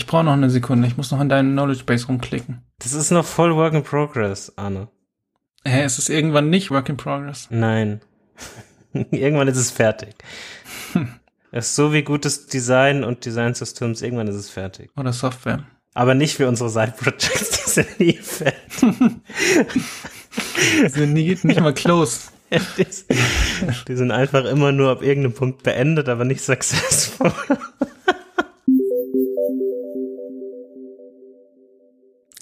Ich brauche noch eine Sekunde. Ich muss noch an deinen Knowledge Base rumklicken. Das ist noch voll Work in Progress, Arne. Hä, ist es irgendwann nicht Work in Progress? Nein. irgendwann ist es fertig. es ist so wie gutes Design und Design Systems, irgendwann ist es fertig. Oder Software. Aber nicht für unsere Side Projects, die sind nie fertig. die sind nie, nicht mal close. die sind einfach immer nur ab irgendeinem Punkt beendet, aber nicht successful.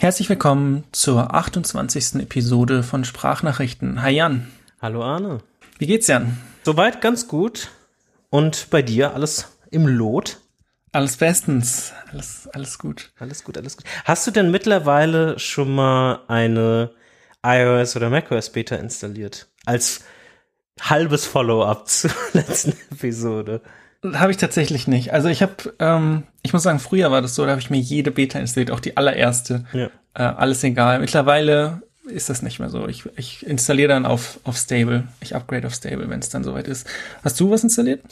Herzlich willkommen zur 28. Episode von Sprachnachrichten. Hi Jan. Hallo Arne. Wie geht's Jan? Soweit ganz gut. Und bei dir alles im Lot? Alles bestens. Alles, alles gut. Alles gut, alles gut. Hast du denn mittlerweile schon mal eine iOS oder macOS Beta installiert? Als halbes Follow-up zur letzten Episode. Habe ich tatsächlich nicht. Also ich habe, ähm, ich muss sagen, früher war das so, da habe ich mir jede Beta installiert, auch die allererste. Ja. Äh, alles egal. Mittlerweile ist das nicht mehr so. Ich, ich installiere dann auf, auf Stable. Ich upgrade auf Stable, wenn es dann soweit ist. Hast du was installiert?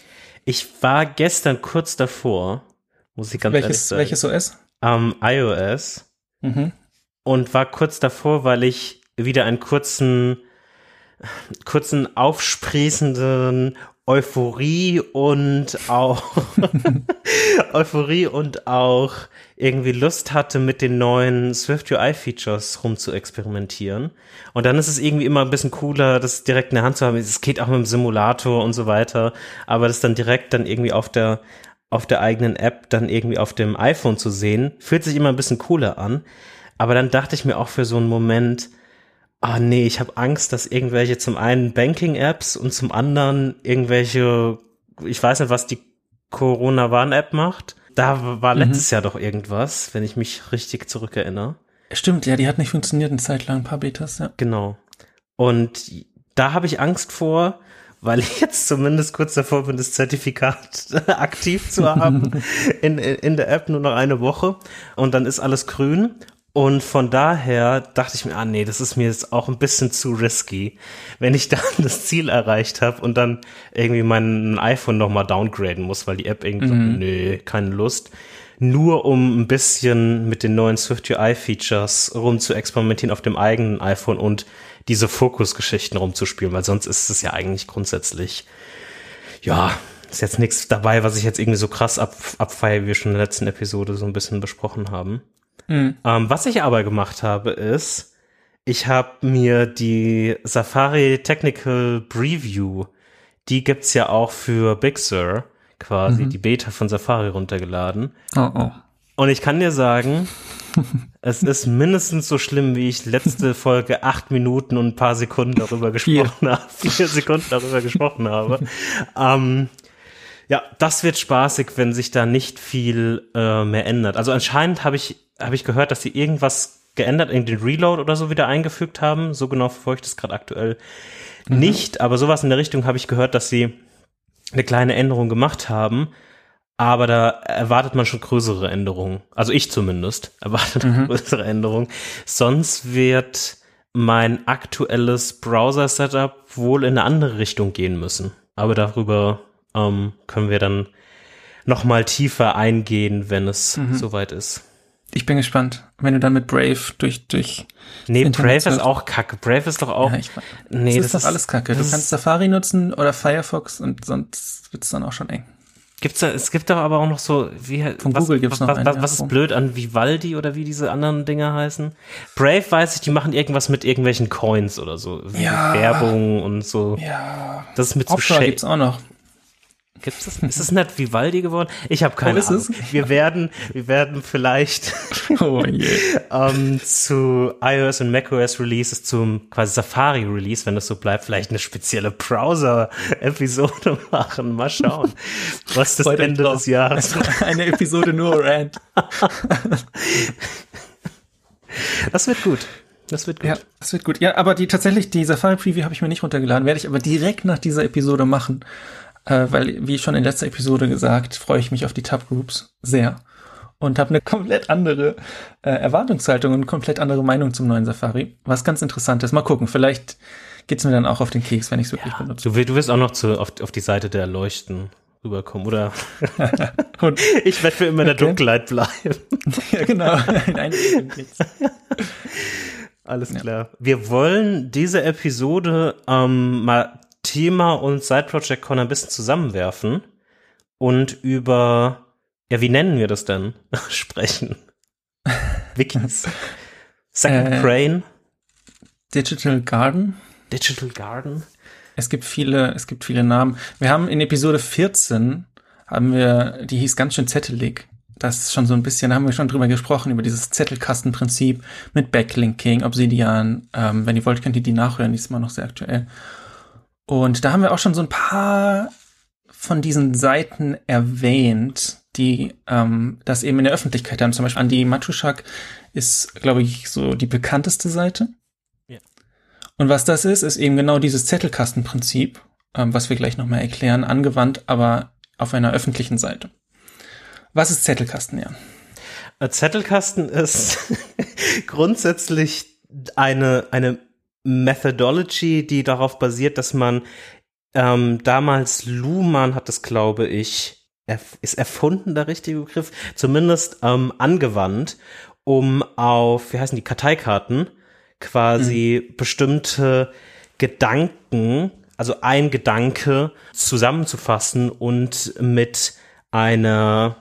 Ich war gestern kurz davor, muss ich ganz welches, ehrlich sagen. Welches OS? Um, iOS. Mhm. Und war kurz davor, weil ich wieder einen kurzen, kurzen aufsprießenden Euphorie und auch Euphorie und auch irgendwie Lust hatte, mit den neuen Swift UI Features rum zu experimentieren. Und dann ist es irgendwie immer ein bisschen cooler, das direkt in der Hand zu haben. Es geht auch mit dem Simulator und so weiter, aber das dann direkt dann irgendwie auf der auf der eigenen App dann irgendwie auf dem iPhone zu sehen, fühlt sich immer ein bisschen cooler an. Aber dann dachte ich mir auch für so einen Moment, ah nee, ich habe Angst, dass irgendwelche zum einen Banking-Apps und zum anderen irgendwelche, ich weiß nicht, was die Corona-Warn-App macht. Da war mhm. letztes Jahr doch irgendwas, wenn ich mich richtig zurückerinnere. Stimmt, ja, die hat nicht funktioniert eine Zeit lang, ein paar Betas, ja. Genau. Und da habe ich Angst vor, weil ich jetzt zumindest kurz davor bin, das Zertifikat aktiv zu haben in, in der App nur noch eine Woche und dann ist alles grün und von daher dachte ich mir, ah nee, das ist mir jetzt auch ein bisschen zu risky, wenn ich dann das Ziel erreicht habe und dann irgendwie mein iPhone nochmal downgraden muss, weil die App irgendwie mhm. sagt, nee, keine Lust. Nur um ein bisschen mit den neuen Swift UI Features rum zu experimentieren auf dem eigenen iPhone und diese Fokusgeschichten rumzuspielen, weil sonst ist es ja eigentlich grundsätzlich, ja, ist jetzt nichts dabei, was ich jetzt irgendwie so krass ab, abfeiere, wie wir schon in der letzten Episode so ein bisschen besprochen haben. Mhm. Ähm, was ich aber gemacht habe, ist, ich habe mir die Safari Technical Preview, die gibt's ja auch für Big Sur, quasi, mhm. die Beta von Safari runtergeladen. Oh, oh. Und ich kann dir sagen, es ist mindestens so schlimm, wie ich letzte Folge acht Minuten und ein paar Sekunden darüber gesprochen habe. Vier Sekunden darüber gesprochen habe. Ähm, ja, das wird spaßig, wenn sich da nicht viel äh, mehr ändert. Also anscheinend habe ich habe ich gehört, dass sie irgendwas geändert, in den Reload oder so wieder eingefügt haben. So genau verfolge ich das gerade aktuell mhm. nicht, aber sowas in der Richtung habe ich gehört, dass sie eine kleine Änderung gemacht haben. Aber da erwartet man schon größere Änderungen. Also ich zumindest erwartet mhm. größere Änderungen. Sonst wird mein aktuelles Browser-Setup wohl in eine andere Richtung gehen müssen. Aber darüber ähm, können wir dann noch mal tiefer eingehen, wenn es mhm. soweit ist. Ich bin gespannt, wenn du dann mit Brave durch durch Nee, Brave ist auch kacke. Brave ist doch auch ja, ich, Nee, das, das ist doch alles kacke. Du kannst Safari nutzen oder Firefox und sonst wird's dann auch schon eng. Gibt's da, es gibt doch aber auch noch so, wie, Von was, Google gibt's was, noch was, einen, was ist blöd an Vivaldi oder wie diese anderen Dinger heißen? Brave weiß ich, die machen irgendwas mit irgendwelchen Coins oder so. Ja. Werbung und so. Ja. Das ist mit so Opera gibt's auch noch. Gibt's das? Ist es nicht Vivaldi geworden? Ich habe keine oh, Ahnung. Es? Wir werden, wir werden vielleicht oh, yeah. ähm, zu iOS und macOS Releases zum quasi Safari Release, wenn das so bleibt, vielleicht eine spezielle Browser-Episode machen. Mal schauen, was das Heute Ende drauf. des Jahres. Eine Episode nur Rand. das wird gut. Das wird gut. Ja, das wird gut. Ja, aber die tatsächlich, die Safari Preview habe ich mir nicht runtergeladen, werde ich aber direkt nach dieser Episode machen äh, weil, wie schon in letzter Episode gesagt, freue ich mich auf die Tab-Groups sehr und habe eine komplett andere äh, Erwartungshaltung und komplett andere Meinung zum neuen Safari. Was ganz interessant ist. Mal gucken, vielleicht geht's mir dann auch auf den Keks, wenn ich es wirklich ja, benutze. Du, du wirst auch noch zu, auf, auf die Seite der Leuchten rüberkommen. Oder ich werde für immer in der okay. Dunkelheit bleiben. ja, genau. Alles klar. Ja. Wir wollen diese Episode ähm, mal Thema und Side Project Con ein bisschen zusammenwerfen und über, ja, wie nennen wir das denn? sprechen. Wikis. Second äh, Brain. Digital Garden. Digital Garden. Es gibt viele, es gibt viele Namen. Wir haben in Episode 14 haben wir, die hieß ganz schön zettelig. Das ist schon so ein bisschen, da haben wir schon drüber gesprochen, über dieses Zettelkastenprinzip mit Backlinking, Obsidian. Ähm, wenn ihr wollt, könnt ihr die nachhören, die ist immer noch sehr aktuell. Und da haben wir auch schon so ein paar von diesen Seiten erwähnt, die ähm, das eben in der Öffentlichkeit haben. Zum Beispiel Andi Matuschak ist, glaube ich, so die bekannteste Seite. Ja. Und was das ist, ist eben genau dieses Zettelkastenprinzip, ähm, was wir gleich nochmal erklären, angewandt, aber auf einer öffentlichen Seite. Was ist Zettelkasten, ja? Äh, Zettelkasten ist grundsätzlich eine, eine Methodology, die darauf basiert, dass man ähm, damals Luhmann hat es, glaube ich, erf ist erfunden der richtige Begriff, zumindest ähm, angewandt, um auf, wie heißen die, Karteikarten quasi mhm. bestimmte Gedanken, also ein Gedanke zusammenzufassen und mit einer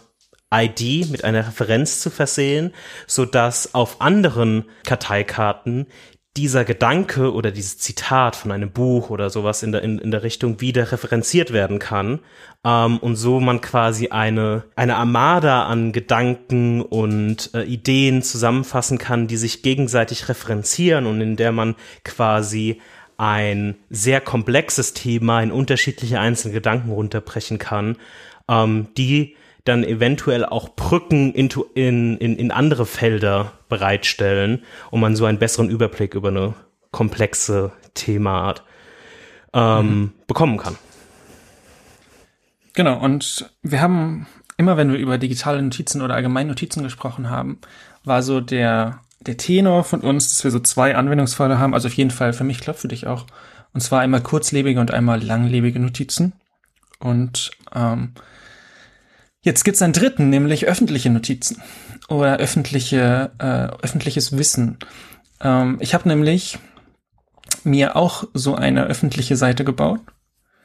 ID, mit einer Referenz zu versehen, so dass auf anderen Karteikarten dieser Gedanke oder dieses Zitat von einem Buch oder sowas in der, in, in der Richtung wieder referenziert werden kann ähm, und so man quasi eine, eine Armada an Gedanken und äh, Ideen zusammenfassen kann, die sich gegenseitig referenzieren und in der man quasi ein sehr komplexes Thema in unterschiedliche einzelne Gedanken runterbrechen kann, ähm, die dann eventuell auch Brücken in, in, in andere Felder bereitstellen, um man so einen besseren Überblick über eine komplexe Themaart ähm, mhm. bekommen kann. Genau, und wir haben immer, wenn wir über digitale Notizen oder allgemeine Notizen gesprochen haben, war so der, der Tenor von uns, dass wir so zwei Anwendungsfälle haben. Also auf jeden Fall für mich, glaube für dich auch. Und zwar einmal kurzlebige und einmal langlebige Notizen. Und ähm, Jetzt gibt's einen dritten, nämlich öffentliche Notizen oder öffentliche, äh, öffentliches Wissen. Ähm, ich habe nämlich mir auch so eine öffentliche Seite gebaut.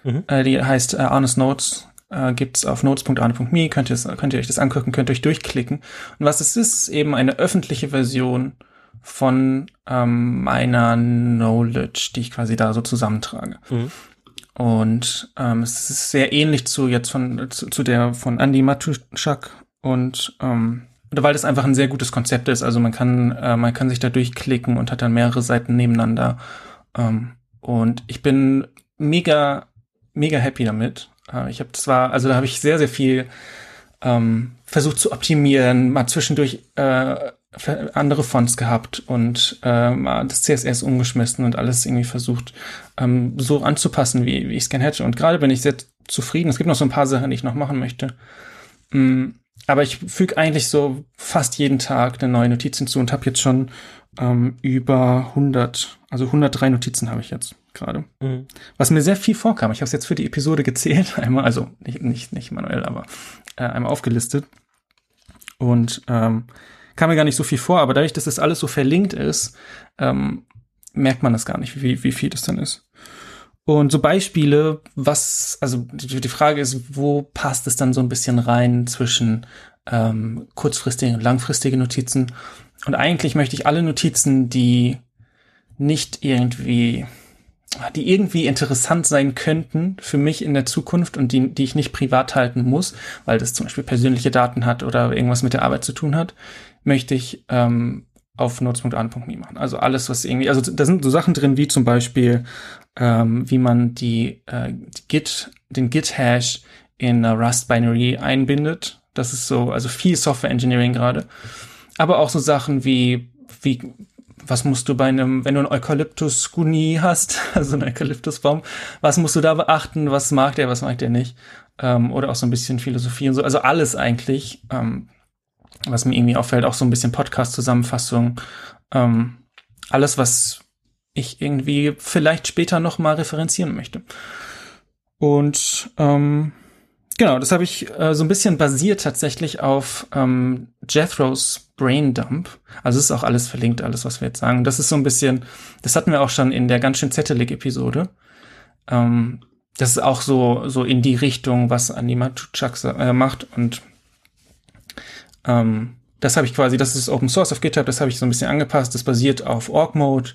Mhm. Äh, die heißt äh, Arnes Notes. Äh, gibt's auf notes.arne.me, könnt, ihr, könnt ihr euch das angucken, könnt ihr euch durchklicken. Und was es ist, ist eben eine öffentliche Version von ähm, meiner Knowledge, die ich quasi da so zusammentrage. Mhm. Und ähm, es ist sehr ähnlich zu jetzt von zu, zu der von Andy Matuschak und ähm, weil das einfach ein sehr gutes Konzept ist. Also man kann äh, man kann sich da durchklicken und hat dann mehrere Seiten nebeneinander. Ähm, und ich bin mega mega happy damit. Äh, ich habe zwar also da habe ich sehr sehr viel ähm, versucht zu optimieren, mal zwischendurch äh, andere Fonts gehabt und ähm, das CSS umgeschmissen und alles irgendwie versucht ähm, so anzupassen, wie, wie ich es gerne hätte. Und gerade bin ich sehr zufrieden. Es gibt noch so ein paar Sachen, die ich noch machen möchte. Mm, aber ich füge eigentlich so fast jeden Tag eine neue Notiz hinzu und habe jetzt schon ähm, über 100, also 103 Notizen habe ich jetzt gerade. Mhm. Was mir sehr viel vorkam. Ich habe es jetzt für die Episode gezählt, einmal, also nicht, nicht, nicht manuell, aber äh, einmal aufgelistet. Und ähm, kam mir gar nicht so viel vor, aber dadurch, dass das alles so verlinkt ist, ähm, merkt man das gar nicht, wie, wie viel das dann ist. Und so Beispiele, was, also die, Frage ist, wo passt es dann so ein bisschen rein zwischen ähm, kurzfristigen und langfristigen Notizen? Und eigentlich möchte ich alle Notizen, die nicht irgendwie, die irgendwie interessant sein könnten für mich in der Zukunft und die, die ich nicht privat halten muss, weil das zum Beispiel persönliche Daten hat oder irgendwas mit der Arbeit zu tun hat, möchte ich ähm, auf notes.an.me machen. Also alles, was irgendwie, also da sind so Sachen drin, wie zum Beispiel, ähm, wie man die, äh, die Git, den Git-Hash in einer Rust-Binary einbindet. Das ist so, also viel Software Engineering gerade. Aber auch so Sachen wie, wie, was musst du bei einem, wenn du einen Eukalyptus Guni hast, also einen Eukalyptusbaum, was musst du da beachten? Was mag der, was mag der nicht? Ähm, oder auch so ein bisschen Philosophie und so. Also alles eigentlich. Ähm, was mir irgendwie auffällt, auch so ein bisschen Podcast-Zusammenfassung. Ähm, alles, was ich irgendwie vielleicht später noch mal referenzieren möchte. Und ähm, Genau, das habe ich äh, so ein bisschen basiert tatsächlich auf ähm, Jethros Brain Dump. Also es ist auch alles verlinkt, alles, was wir jetzt sagen. Das ist so ein bisschen, das hatten wir auch schon in der ganz schön Zettelig-Episode. Ähm, das ist auch so, so in die Richtung, was Anima Chuck äh, macht. Und ähm, das habe ich quasi, das ist Open Source auf GitHub, das habe ich so ein bisschen angepasst. Das basiert auf Org Mode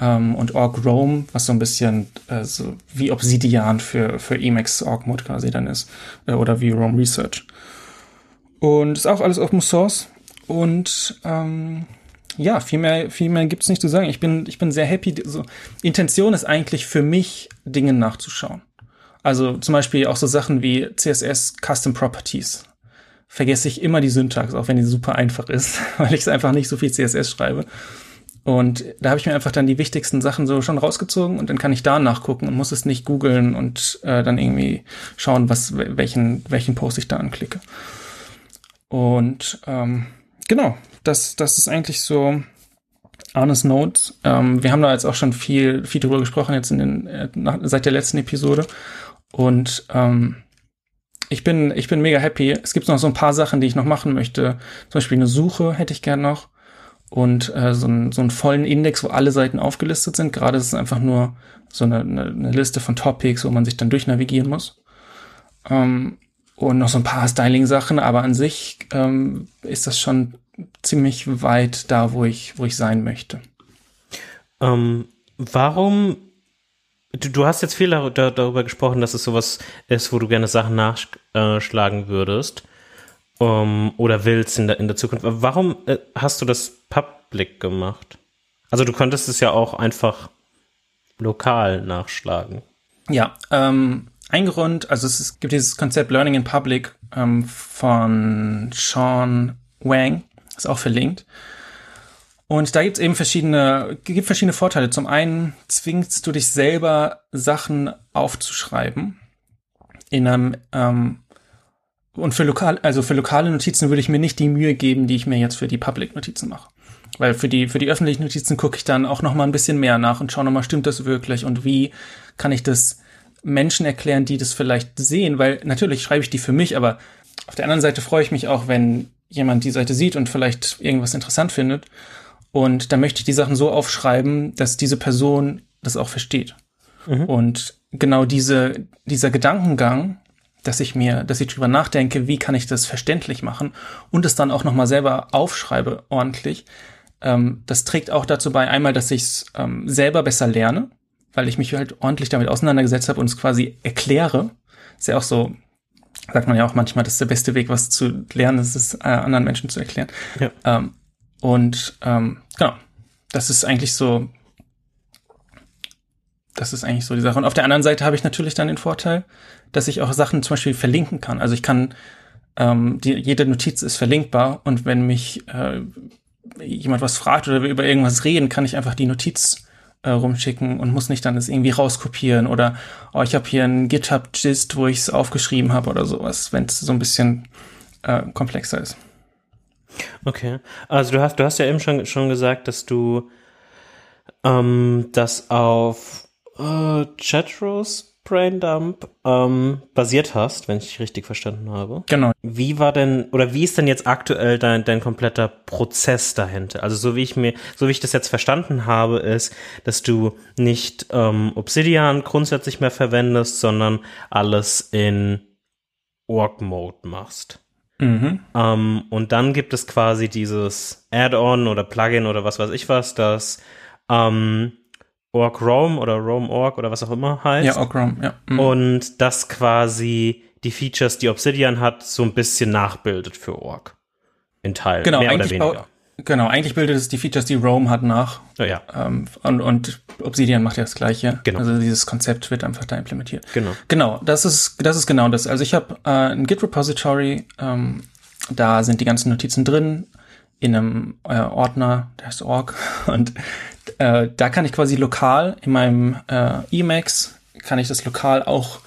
ähm, und Org Rome, was so ein bisschen äh, so wie Obsidian für, für Emacs Org Mode quasi dann ist. Äh, oder wie Rome Research. Und ist auch alles Open Source. Und ähm, ja, viel mehr, viel mehr gibt's nicht zu sagen. Ich bin, ich bin sehr happy. So, Intention ist eigentlich für mich, Dinge nachzuschauen. Also zum Beispiel auch so Sachen wie CSS Custom Properties. Vergesse ich immer die Syntax, auch wenn die super einfach ist, weil ich es einfach nicht so viel CSS schreibe. Und da habe ich mir einfach dann die wichtigsten Sachen so schon rausgezogen und dann kann ich da nachgucken und muss es nicht googeln und äh, dann irgendwie schauen, was welchen welchen Post ich da anklicke. Und ähm, genau, das das ist eigentlich so Arnes Notes. Ähm, wir haben da jetzt auch schon viel viel drüber gesprochen jetzt in den äh, nach, seit der letzten Episode und ähm, ich bin ich bin mega happy. Es gibt noch so ein paar Sachen, die ich noch machen möchte. Zum Beispiel eine Suche hätte ich gern noch und äh, so, ein, so einen vollen Index, wo alle Seiten aufgelistet sind. Gerade ist es einfach nur so eine, eine, eine Liste von Topics, wo man sich dann durchnavigieren muss. Ähm, und noch so ein paar Styling-Sachen, aber an sich ähm, ist das schon ziemlich weit da, wo ich, wo ich sein möchte. Ähm, warum Du, du hast jetzt viel darüber gesprochen, dass es sowas ist, wo du gerne Sachen nachschlagen würdest um, ähm, oder willst in der, in der Zukunft. Warum äh, hast du das Public gemacht? Also du könntest es ja auch einfach lokal nachschlagen. Ja, ähm, ein Grund, also es gibt dieses Konzept Learning in Public ähm, von Sean Wang, ist auch verlinkt. Und da gibt es eben verschiedene, gibt verschiedene Vorteile. Zum einen zwingst du dich selber Sachen aufzuschreiben in einem ähm, und für lokal, also für lokale Notizen würde ich mir nicht die Mühe geben, die ich mir jetzt für die Public-Notizen mache. Weil für die, für die öffentlichen Notizen gucke ich dann auch noch mal ein bisschen mehr nach und schaue noch mal, stimmt das wirklich und wie kann ich das Menschen erklären, die das vielleicht sehen, weil natürlich schreibe ich die für mich, aber auf der anderen Seite freue ich mich auch, wenn jemand die Seite sieht und vielleicht irgendwas interessant findet. Und dann möchte ich die Sachen so aufschreiben, dass diese Person das auch versteht. Mhm. Und genau diese, dieser Gedankengang, dass ich mir, dass ich drüber nachdenke, wie kann ich das verständlich machen und es dann auch nochmal selber aufschreibe ordentlich. Ähm, das trägt auch dazu bei, einmal, dass ich es ähm, selber besser lerne, weil ich mich halt ordentlich damit auseinandergesetzt habe und es quasi erkläre. Ist ja auch so, sagt man ja auch manchmal, das ist der beste Weg, was zu lernen, ist es äh, anderen Menschen zu erklären. Ja. Ähm, und ähm, genau, das ist eigentlich so, das ist eigentlich so die Sache. Und auf der anderen Seite habe ich natürlich dann den Vorteil, dass ich auch Sachen zum Beispiel verlinken kann. Also ich kann, ähm, die, jede Notiz ist verlinkbar und wenn mich äh, jemand was fragt oder wir über irgendwas reden, kann ich einfach die Notiz äh, rumschicken und muss nicht dann das irgendwie rauskopieren oder oh, ich habe hier einen GitHub-Gist, wo ich es aufgeschrieben habe oder sowas, wenn es so ein bisschen äh, komplexer ist. Okay, also du hast, du hast ja eben schon, schon gesagt, dass du ähm, das auf äh, Chatros Braindump ähm, basiert hast, wenn ich richtig verstanden habe. Genau. Wie war denn oder wie ist denn jetzt aktuell dein, dein kompletter Prozess dahinter? Also so wie ich mir, so wie ich das jetzt verstanden habe, ist, dass du nicht ähm, Obsidian grundsätzlich mehr verwendest, sondern alles in Org Mode machst. Mhm. Ähm, und dann gibt es quasi dieses Add-on oder Plugin oder was weiß ich was, das ähm, Org Rome oder Rome Org oder was auch immer heißt. Ja, Org Rome, ja. Mhm. Und das quasi die Features, die Obsidian hat, so ein bisschen nachbildet für Org. In Teilen. Genau, mehr eigentlich oder weniger. Genau, eigentlich bildet es die Features, die Rome hat, nach. Ja, ja. Ähm, und, und Obsidian macht ja das Gleiche. Genau. Also dieses Konzept wird einfach da implementiert. Genau. Genau, das ist, das ist genau das. Also ich habe äh, ein Git-Repository, ähm, da sind die ganzen Notizen drin in einem äh, Ordner, der heißt Org. Und äh, da kann ich quasi lokal in meinem äh, Emacs, kann ich das lokal auch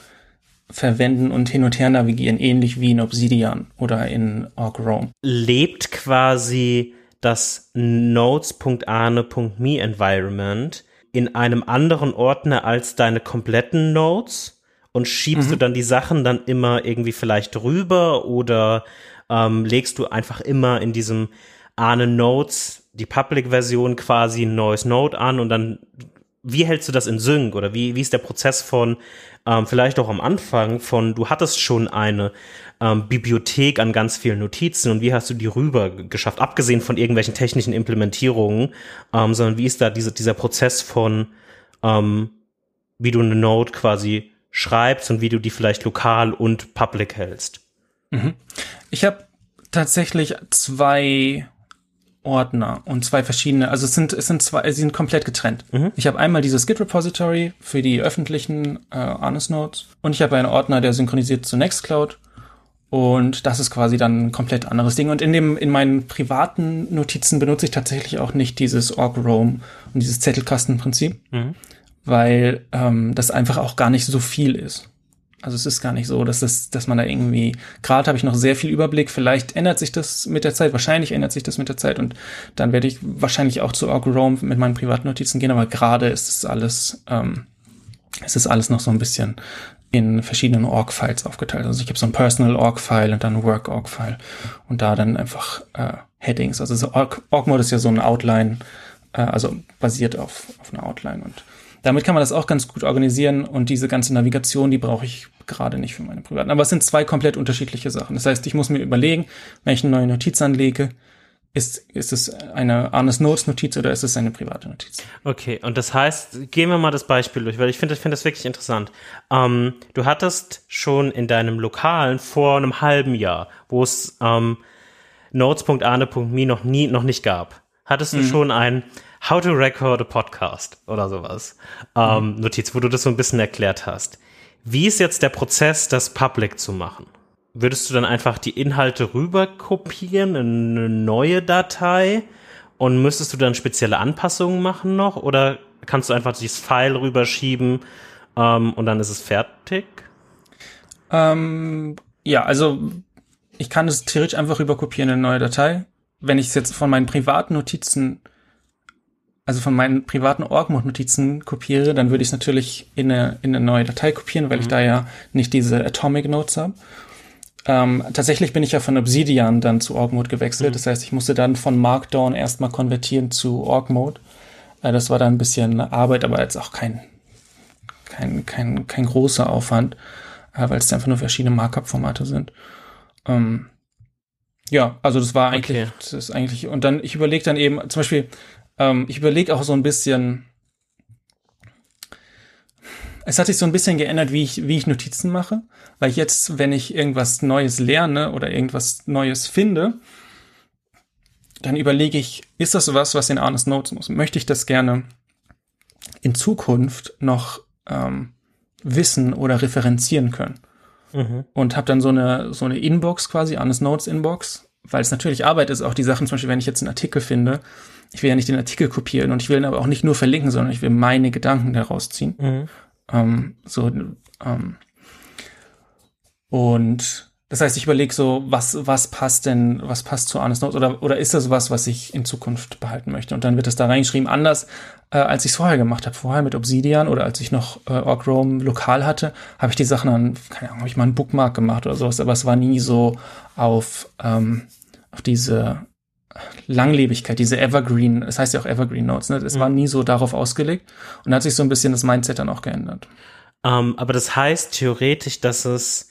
verwenden und hin und her navigieren, ähnlich wie in Obsidian oder in Org Rome. Lebt quasi das nodes.ane.me Environment in einem anderen Ordner als deine kompletten Nodes? und schiebst mhm. du dann die Sachen dann immer irgendwie vielleicht rüber oder ähm, legst du einfach immer in diesem Ahne Notes die Public-Version quasi ein neues Node an und dann wie hältst du das in Sync oder wie, wie ist der Prozess von ähm, vielleicht auch am Anfang von du hattest schon eine ähm, Bibliothek an ganz vielen Notizen und wie hast du die rüber geschafft, abgesehen von irgendwelchen technischen Implementierungen, ähm, sondern wie ist da diese, dieser Prozess von ähm, wie du eine Node quasi schreibst und wie du die vielleicht lokal und public hältst? Mhm. Ich habe tatsächlich zwei Ordner und zwei verschiedene, also es sind, es sind zwei, sie sind komplett getrennt. Mhm. Ich habe einmal dieses Git Repository für die öffentlichen äh, Honest Nodes und ich habe einen Ordner, der synchronisiert zu Nextcloud und das ist quasi dann ein komplett anderes Ding. Und in dem, in meinen privaten Notizen benutze ich tatsächlich auch nicht dieses Org Roam und dieses Zettelkastenprinzip, mhm. weil ähm, das einfach auch gar nicht so viel ist. Also es ist gar nicht so, dass das, dass man da irgendwie, gerade habe ich noch sehr viel Überblick, vielleicht ändert sich das mit der Zeit, wahrscheinlich ändert sich das mit der Zeit und dann werde ich wahrscheinlich auch zu Org Roam mit meinen privaten Notizen gehen, aber gerade ist es alles, ähm, es ist alles noch so ein bisschen in verschiedenen Org-Files aufgeteilt. Also ich habe so ein Personal Org-File und dann ein Work Org-File und da dann einfach äh, Headings. Also so Org-Mode ist ja so ein Outline, äh, also basiert auf, auf einer Outline und damit kann man das auch ganz gut organisieren und diese ganze Navigation, die brauche ich gerade nicht für meine privaten. Aber es sind zwei komplett unterschiedliche Sachen. Das heißt, ich muss mir überlegen, wenn ich eine neue Notiz anlege, ist, ist es eine Arnes Notes Notiz oder ist es eine private Notiz? Okay, und das heißt, gehen wir mal das Beispiel durch, weil ich finde ich finde das wirklich interessant. Ähm, du hattest schon in deinem Lokalen vor einem halben Jahr, wo es ähm, notes.arne.me noch nie, noch nicht gab, hattest du mhm. schon ein How to Record a Podcast oder sowas. Ähm, mhm. Notiz, wo du das so ein bisschen erklärt hast. Wie ist jetzt der Prozess, das public zu machen? Würdest du dann einfach die Inhalte rüber kopieren in eine neue Datei und müsstest du dann spezielle Anpassungen machen noch oder kannst du einfach dieses File rüberschieben ähm, und dann ist es fertig? Ähm, ja, also ich kann es theoretisch einfach rüberkopieren in eine neue Datei. Wenn ich es jetzt von meinen privaten Notizen also von meinen privaten Org-Notizen kopiere, dann würde ich es natürlich in eine, in eine neue Datei kopieren, weil mhm. ich da ja nicht diese Atomic Notes habe. Ähm, tatsächlich bin ich ja von Obsidian dann zu Org-Mode gewechselt. Mhm. Das heißt, ich musste dann von Markdown erstmal konvertieren zu Org-Mode. Äh, das war dann ein bisschen Arbeit, aber jetzt auch kein, kein, kein, kein großer Aufwand, äh, weil es einfach nur verschiedene Markup-Formate sind. Ähm, ja, also das war eigentlich, okay. das ist eigentlich, und dann, ich überlege dann eben, zum Beispiel, ähm, ich überlege auch so ein bisschen, es hat sich so ein bisschen geändert, wie ich, wie ich Notizen mache, weil jetzt, wenn ich irgendwas Neues lerne oder irgendwas Neues finde, dann überlege ich, ist das was, was in Arnes Notes muss? Möchte ich das gerne in Zukunft noch ähm, wissen oder referenzieren können? Mhm. Und habe dann so eine, so eine Inbox quasi, Arnes Notes Inbox, weil es natürlich Arbeit ist, auch die Sachen, zum Beispiel, wenn ich jetzt einen Artikel finde, ich will ja nicht den Artikel kopieren und ich will ihn aber auch nicht nur verlinken, sondern ich will meine Gedanken daraus ziehen. Mhm. Ähm, so, ähm, und das heißt, ich überlege so, was, was passt denn, was passt zu Arnes Notes oder, oder ist das was, was ich in Zukunft behalten möchte? Und dann wird es da reingeschrieben, anders äh, als ich es vorher gemacht habe. Vorher mit Obsidian oder als ich noch äh, Org Rome lokal hatte, habe ich die Sachen dann, keine Ahnung, habe ich mal einen Bookmark gemacht oder sowas, aber es war nie so auf, ähm, auf diese Langlebigkeit, diese Evergreen, das heißt ja auch Evergreen Notes, ne? Das mhm. war nie so darauf ausgelegt und hat sich so ein bisschen das Mindset dann auch geändert. Um, ähm, aber das heißt theoretisch, dass es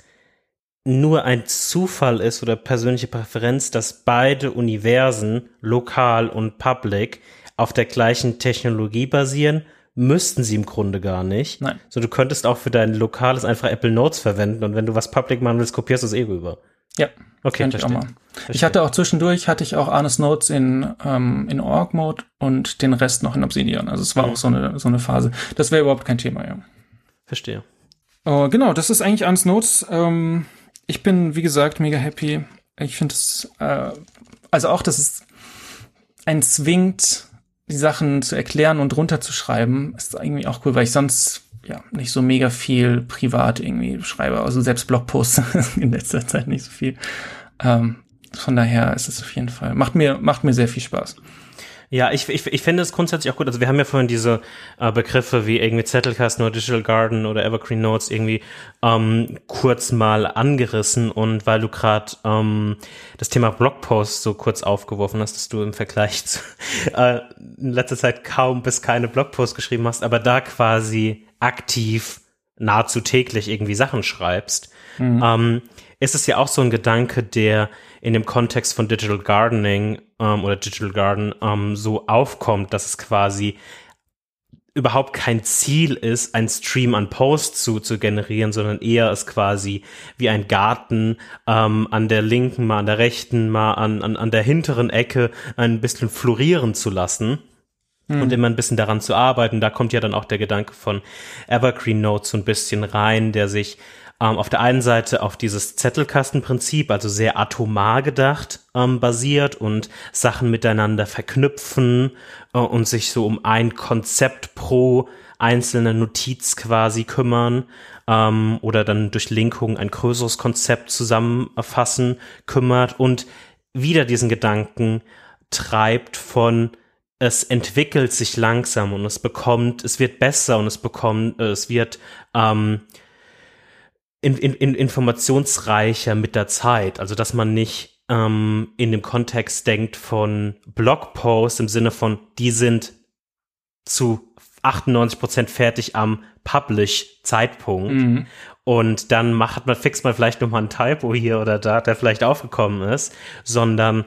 nur ein Zufall ist oder persönliche Präferenz, dass beide Universen, lokal und public, auf der gleichen Technologie basieren, müssten sie im Grunde gar nicht. Nein. So, du könntest auch für dein lokales einfach Apple Notes verwenden und wenn du was public machen willst, kopierst du es eh rüber. Ja. Okay, ich, auch mal. ich hatte auch zwischendurch, hatte ich auch Arnes Notes in, ähm, in Org-Mode und den Rest noch in Obsidian. Also es war mhm. auch so eine, so eine Phase. Das wäre überhaupt kein Thema, ja. Verstehe. Uh, genau, das ist eigentlich Arnes Notes. Ähm, ich bin, wie gesagt, mega happy. Ich finde es, äh, also auch, dass es einen zwingt, die Sachen zu erklären und runterzuschreiben, ist irgendwie auch cool, weil ich sonst ja, nicht so mega viel privat irgendwie schreibe, also selbst Blogposts in letzter Zeit nicht so viel. Ähm, von daher ist es auf jeden Fall, macht mir, macht mir sehr viel Spaß. Ja, ich, ich, ich finde es grundsätzlich auch gut. Also wir haben ja vorhin diese äh, Begriffe wie irgendwie Zettelkasten oder Digital Garden oder Evergreen Notes irgendwie ähm, kurz mal angerissen und weil du gerade ähm, das Thema Blogpost so kurz aufgeworfen hast, dass du im Vergleich zu äh, in letzter Zeit kaum bis keine Blogpost geschrieben hast, aber da quasi aktiv nahezu täglich irgendwie Sachen schreibst, mhm. ähm, ist es ja auch so ein Gedanke, der in dem Kontext von Digital Gardening ähm, oder Digital Garden ähm, so aufkommt, dass es quasi überhaupt kein Ziel ist, ein Stream an Posts zu, zu generieren, sondern eher es quasi wie ein Garten ähm, an der linken, mal an der rechten, mal an, an, an der hinteren Ecke ein bisschen florieren zu lassen hm. und immer ein bisschen daran zu arbeiten. Da kommt ja dann auch der Gedanke von Evergreen Notes so ein bisschen rein, der sich ähm, auf der einen Seite auf dieses Zettelkastenprinzip, also sehr atomar gedacht, ähm, basiert und Sachen miteinander verknüpfen äh, und sich so um ein Konzept pro einzelne Notiz quasi kümmern ähm, oder dann durch Linkung ein größeres Konzept zusammenfassen kümmert und wieder diesen Gedanken treibt von es entwickelt sich langsam und es bekommt, es wird besser und es bekommt, es wird ähm, in, in, in informationsreicher mit der Zeit. Also dass man nicht ähm, in dem Kontext denkt von Blogposts im Sinne von, die sind zu 98 Prozent fertig am Publish-Zeitpunkt. Mhm. Und dann macht man, fixt man vielleicht nochmal ein Typo hier oder da, der vielleicht aufgekommen ist, sondern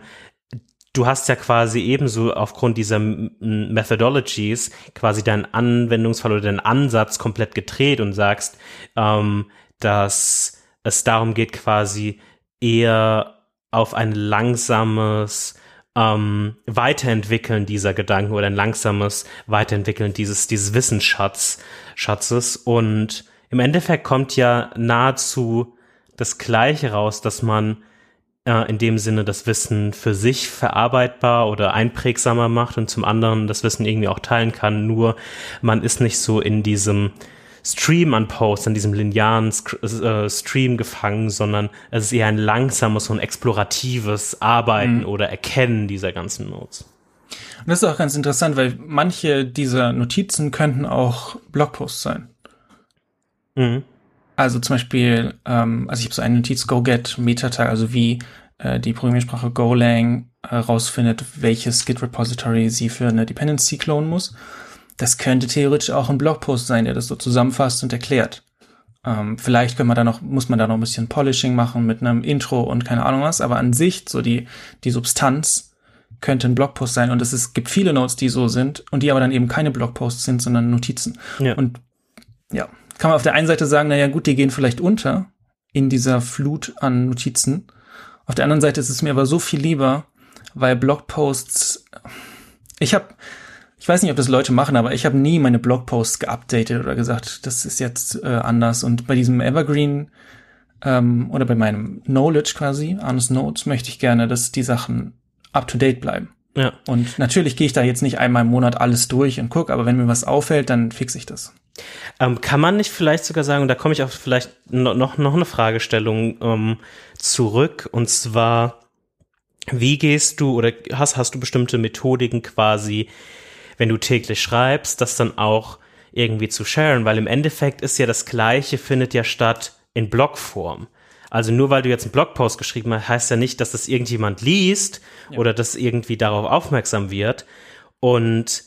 du hast ja quasi ebenso aufgrund dieser Methodologies quasi deinen Anwendungsfall oder deinen Ansatz komplett gedreht und sagst, ähm, dass es darum geht, quasi eher auf ein langsames ähm, Weiterentwickeln dieser Gedanken oder ein langsames Weiterentwickeln dieses, dieses Wissensschatzes. Und im Endeffekt kommt ja nahezu das Gleiche raus, dass man äh, in dem Sinne das Wissen für sich verarbeitbar oder einprägsamer macht und zum anderen das Wissen irgendwie auch teilen kann. Nur man ist nicht so in diesem Stream an Posts, an diesem linearen äh, Stream gefangen, sondern es ist eher ein langsames und exploratives Arbeiten mhm. oder Erkennen dieser ganzen Notes. Und das ist auch ganz interessant, weil manche dieser Notizen könnten auch Blogposts sein. Mhm. Also zum Beispiel, ähm, also ich habe so eine Notiz Go-Get Metatag, also wie äh, die Programmiersprache Golang herausfindet, äh, welches Git-Repository sie für eine Dependency klonen muss das könnte theoretisch auch ein Blogpost sein, der das so zusammenfasst und erklärt. Ähm, vielleicht kann man da noch, muss man da noch ein bisschen Polishing machen mit einem Intro und keine Ahnung was, aber an sich, so die, die Substanz könnte ein Blogpost sein und es ist, gibt viele Notes, die so sind und die aber dann eben keine Blogposts sind, sondern Notizen. Ja. Und ja, kann man auf der einen Seite sagen, naja gut, die gehen vielleicht unter in dieser Flut an Notizen. Auf der anderen Seite ist es mir aber so viel lieber, weil Blogposts, ich habe ich weiß nicht, ob das Leute machen, aber ich habe nie meine Blogposts geupdatet oder gesagt, das ist jetzt äh, anders. Und bei diesem Evergreen ähm, oder bei meinem Knowledge quasi, Honest Notes, möchte ich gerne, dass die Sachen up to date bleiben. Ja. Und natürlich gehe ich da jetzt nicht einmal im Monat alles durch und gucke, aber wenn mir was auffällt, dann fixe ich das. Ähm, kann man nicht vielleicht sogar sagen, und da komme ich auf vielleicht noch, noch, noch eine Fragestellung ähm, zurück, und zwar, wie gehst du oder hast, hast du bestimmte Methodiken quasi, wenn du täglich schreibst, das dann auch irgendwie zu sharen, weil im Endeffekt ist ja das Gleiche, findet ja statt in Blogform. Also nur weil du jetzt einen Blogpost geschrieben hast, heißt ja nicht, dass das irgendjemand liest ja. oder dass irgendwie darauf aufmerksam wird. Und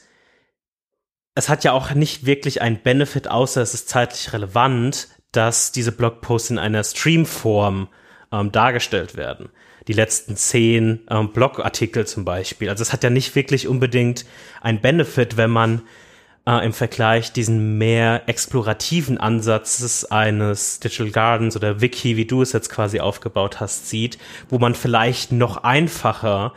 es hat ja auch nicht wirklich einen Benefit, außer es ist zeitlich relevant, dass diese Blogposts in einer Streamform ähm, dargestellt werden die letzten zehn ähm, Blogartikel zum Beispiel. Also es hat ja nicht wirklich unbedingt ein Benefit, wenn man äh, im Vergleich diesen mehr explorativen Ansatzes eines Digital Gardens oder Wiki, wie du es jetzt quasi aufgebaut hast, sieht, wo man vielleicht noch einfacher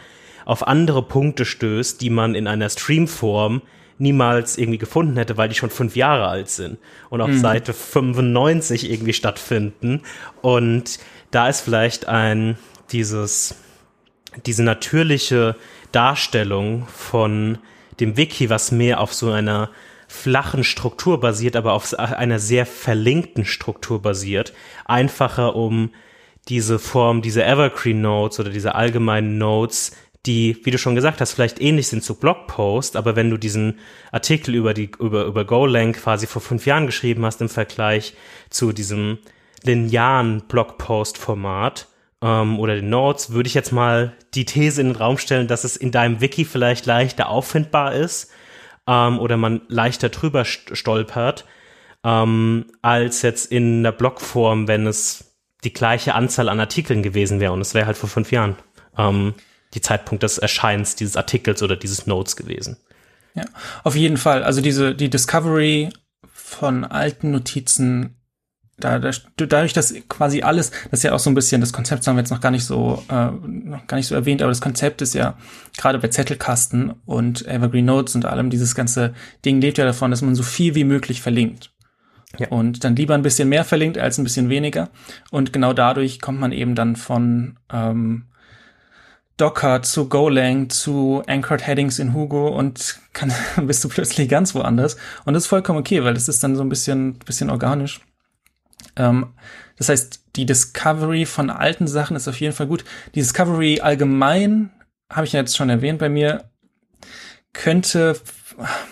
auf andere Punkte stößt, die man in einer Streamform niemals irgendwie gefunden hätte, weil die schon fünf Jahre alt sind und auf mhm. Seite 95 irgendwie stattfinden. Und da ist vielleicht ein dieses, diese natürliche Darstellung von dem Wiki, was mehr auf so einer flachen Struktur basiert, aber auf einer sehr verlinkten Struktur basiert, einfacher, um diese Form, diese Evergreen Notes oder diese allgemeinen Notes, die, wie du schon gesagt hast, vielleicht ähnlich sind zu Blogpost, aber wenn du diesen Artikel über die, über, über GoLang quasi vor fünf Jahren geschrieben hast im Vergleich zu diesem linearen Blogpost-Format, ähm, oder den Notes, würde ich jetzt mal die These in den Raum stellen, dass es in deinem Wiki vielleicht leichter auffindbar ist ähm, oder man leichter drüber stolpert, ähm, als jetzt in der Blogform, wenn es die gleiche Anzahl an Artikeln gewesen wäre und es wäre halt vor fünf Jahren ähm, die Zeitpunkt des Erscheins dieses Artikels oder dieses Notes gewesen. Ja, auf jeden Fall. Also diese die Discovery von alten Notizen da, da, dadurch, dass quasi alles, das ist ja auch so ein bisschen, das Konzept haben wir jetzt noch gar nicht so, äh, noch gar nicht so erwähnt, aber das Konzept ist ja gerade bei Zettelkasten und Evergreen Notes und allem, dieses ganze Ding lebt ja davon, dass man so viel wie möglich verlinkt. Ja. Und dann lieber ein bisschen mehr verlinkt als ein bisschen weniger. Und genau dadurch kommt man eben dann von ähm, Docker zu Golang zu Anchored Headings in Hugo und kann, bist du plötzlich ganz woanders. Und das ist vollkommen okay, weil das ist dann so ein bisschen, bisschen organisch. Ähm, das heißt, die Discovery von alten Sachen ist auf jeden Fall gut. Die Discovery allgemein, habe ich ja jetzt schon erwähnt bei mir, könnte,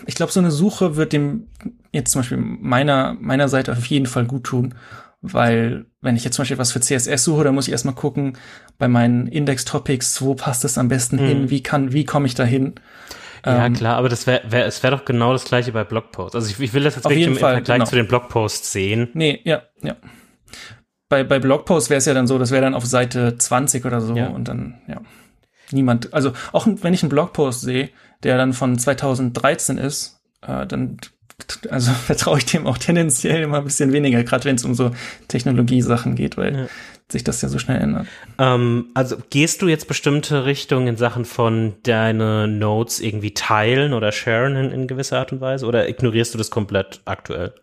ich glaube, so eine Suche wird dem jetzt zum Beispiel meiner, meiner Seite auf jeden Fall gut tun. Weil, wenn ich jetzt zum Beispiel was für CSS suche, dann muss ich erstmal gucken, bei meinen Index-Topics, wo passt es am besten hm. hin, wie kann, wie komme ich da hin? Ja, ähm, klar, aber das wäre, wär, es wäre doch genau das gleiche bei Blogposts. Also ich, ich will das jetzt wirklich im Fall, Vergleich genau. zu den Blogposts sehen. Nee, ja, ja. Bei, bei Blogposts wäre es ja dann so, das wäre dann auf Seite 20 oder so ja. und dann, ja. Niemand, also auch wenn ich einen Blogpost sehe, der dann von 2013 ist, äh, dann also vertraue ich dem auch tendenziell immer ein bisschen weniger, gerade wenn es um so Technologiesachen geht, weil ja sich das ja so schnell ändert. Ähm, also gehst du jetzt bestimmte Richtungen in Sachen von deine Notes irgendwie teilen oder sharen in, in gewisser Art und Weise oder ignorierst du das komplett aktuell?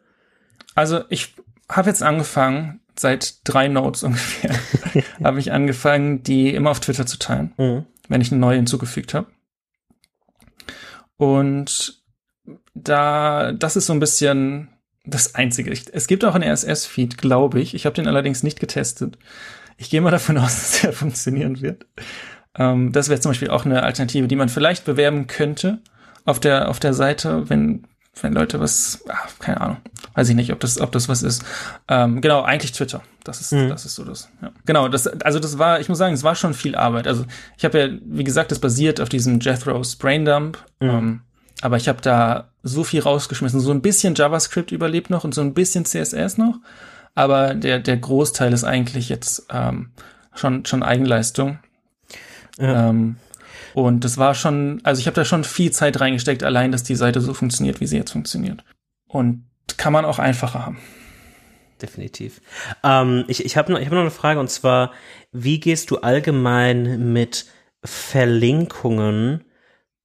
Also ich habe jetzt angefangen, seit drei Notes ungefähr, habe ich angefangen, die immer auf Twitter zu teilen, mhm. wenn ich eine neue hinzugefügt habe. Und da, das ist so ein bisschen das Einzige. Es gibt auch einen RSS-Feed, glaube ich. Ich habe den allerdings nicht getestet. Ich gehe mal davon aus, dass der funktionieren wird. Ähm, das wäre zum Beispiel auch eine Alternative, die man vielleicht bewerben könnte auf der, auf der Seite, wenn, wenn Leute was, ach, keine Ahnung, weiß ich nicht, ob das, ob das was ist. Ähm, genau, eigentlich Twitter. Das ist, mhm. das ist so das. Ja. Genau, das, also das war, ich muss sagen, es war schon viel Arbeit. Also ich habe ja, wie gesagt, das basiert auf diesem Jethro's Braindump. Mhm. Ähm, aber ich habe da so viel rausgeschmissen. So ein bisschen JavaScript überlebt noch und so ein bisschen CSS noch. Aber der, der Großteil ist eigentlich jetzt ähm, schon, schon Eigenleistung. Ja. Ähm, und das war schon, also ich habe da schon viel Zeit reingesteckt, allein, dass die Seite so funktioniert, wie sie jetzt funktioniert. Und kann man auch einfacher haben. Definitiv. Ähm, ich ich habe noch, ich hab noch eine Frage und zwar, wie gehst du allgemein mit Verlinkungen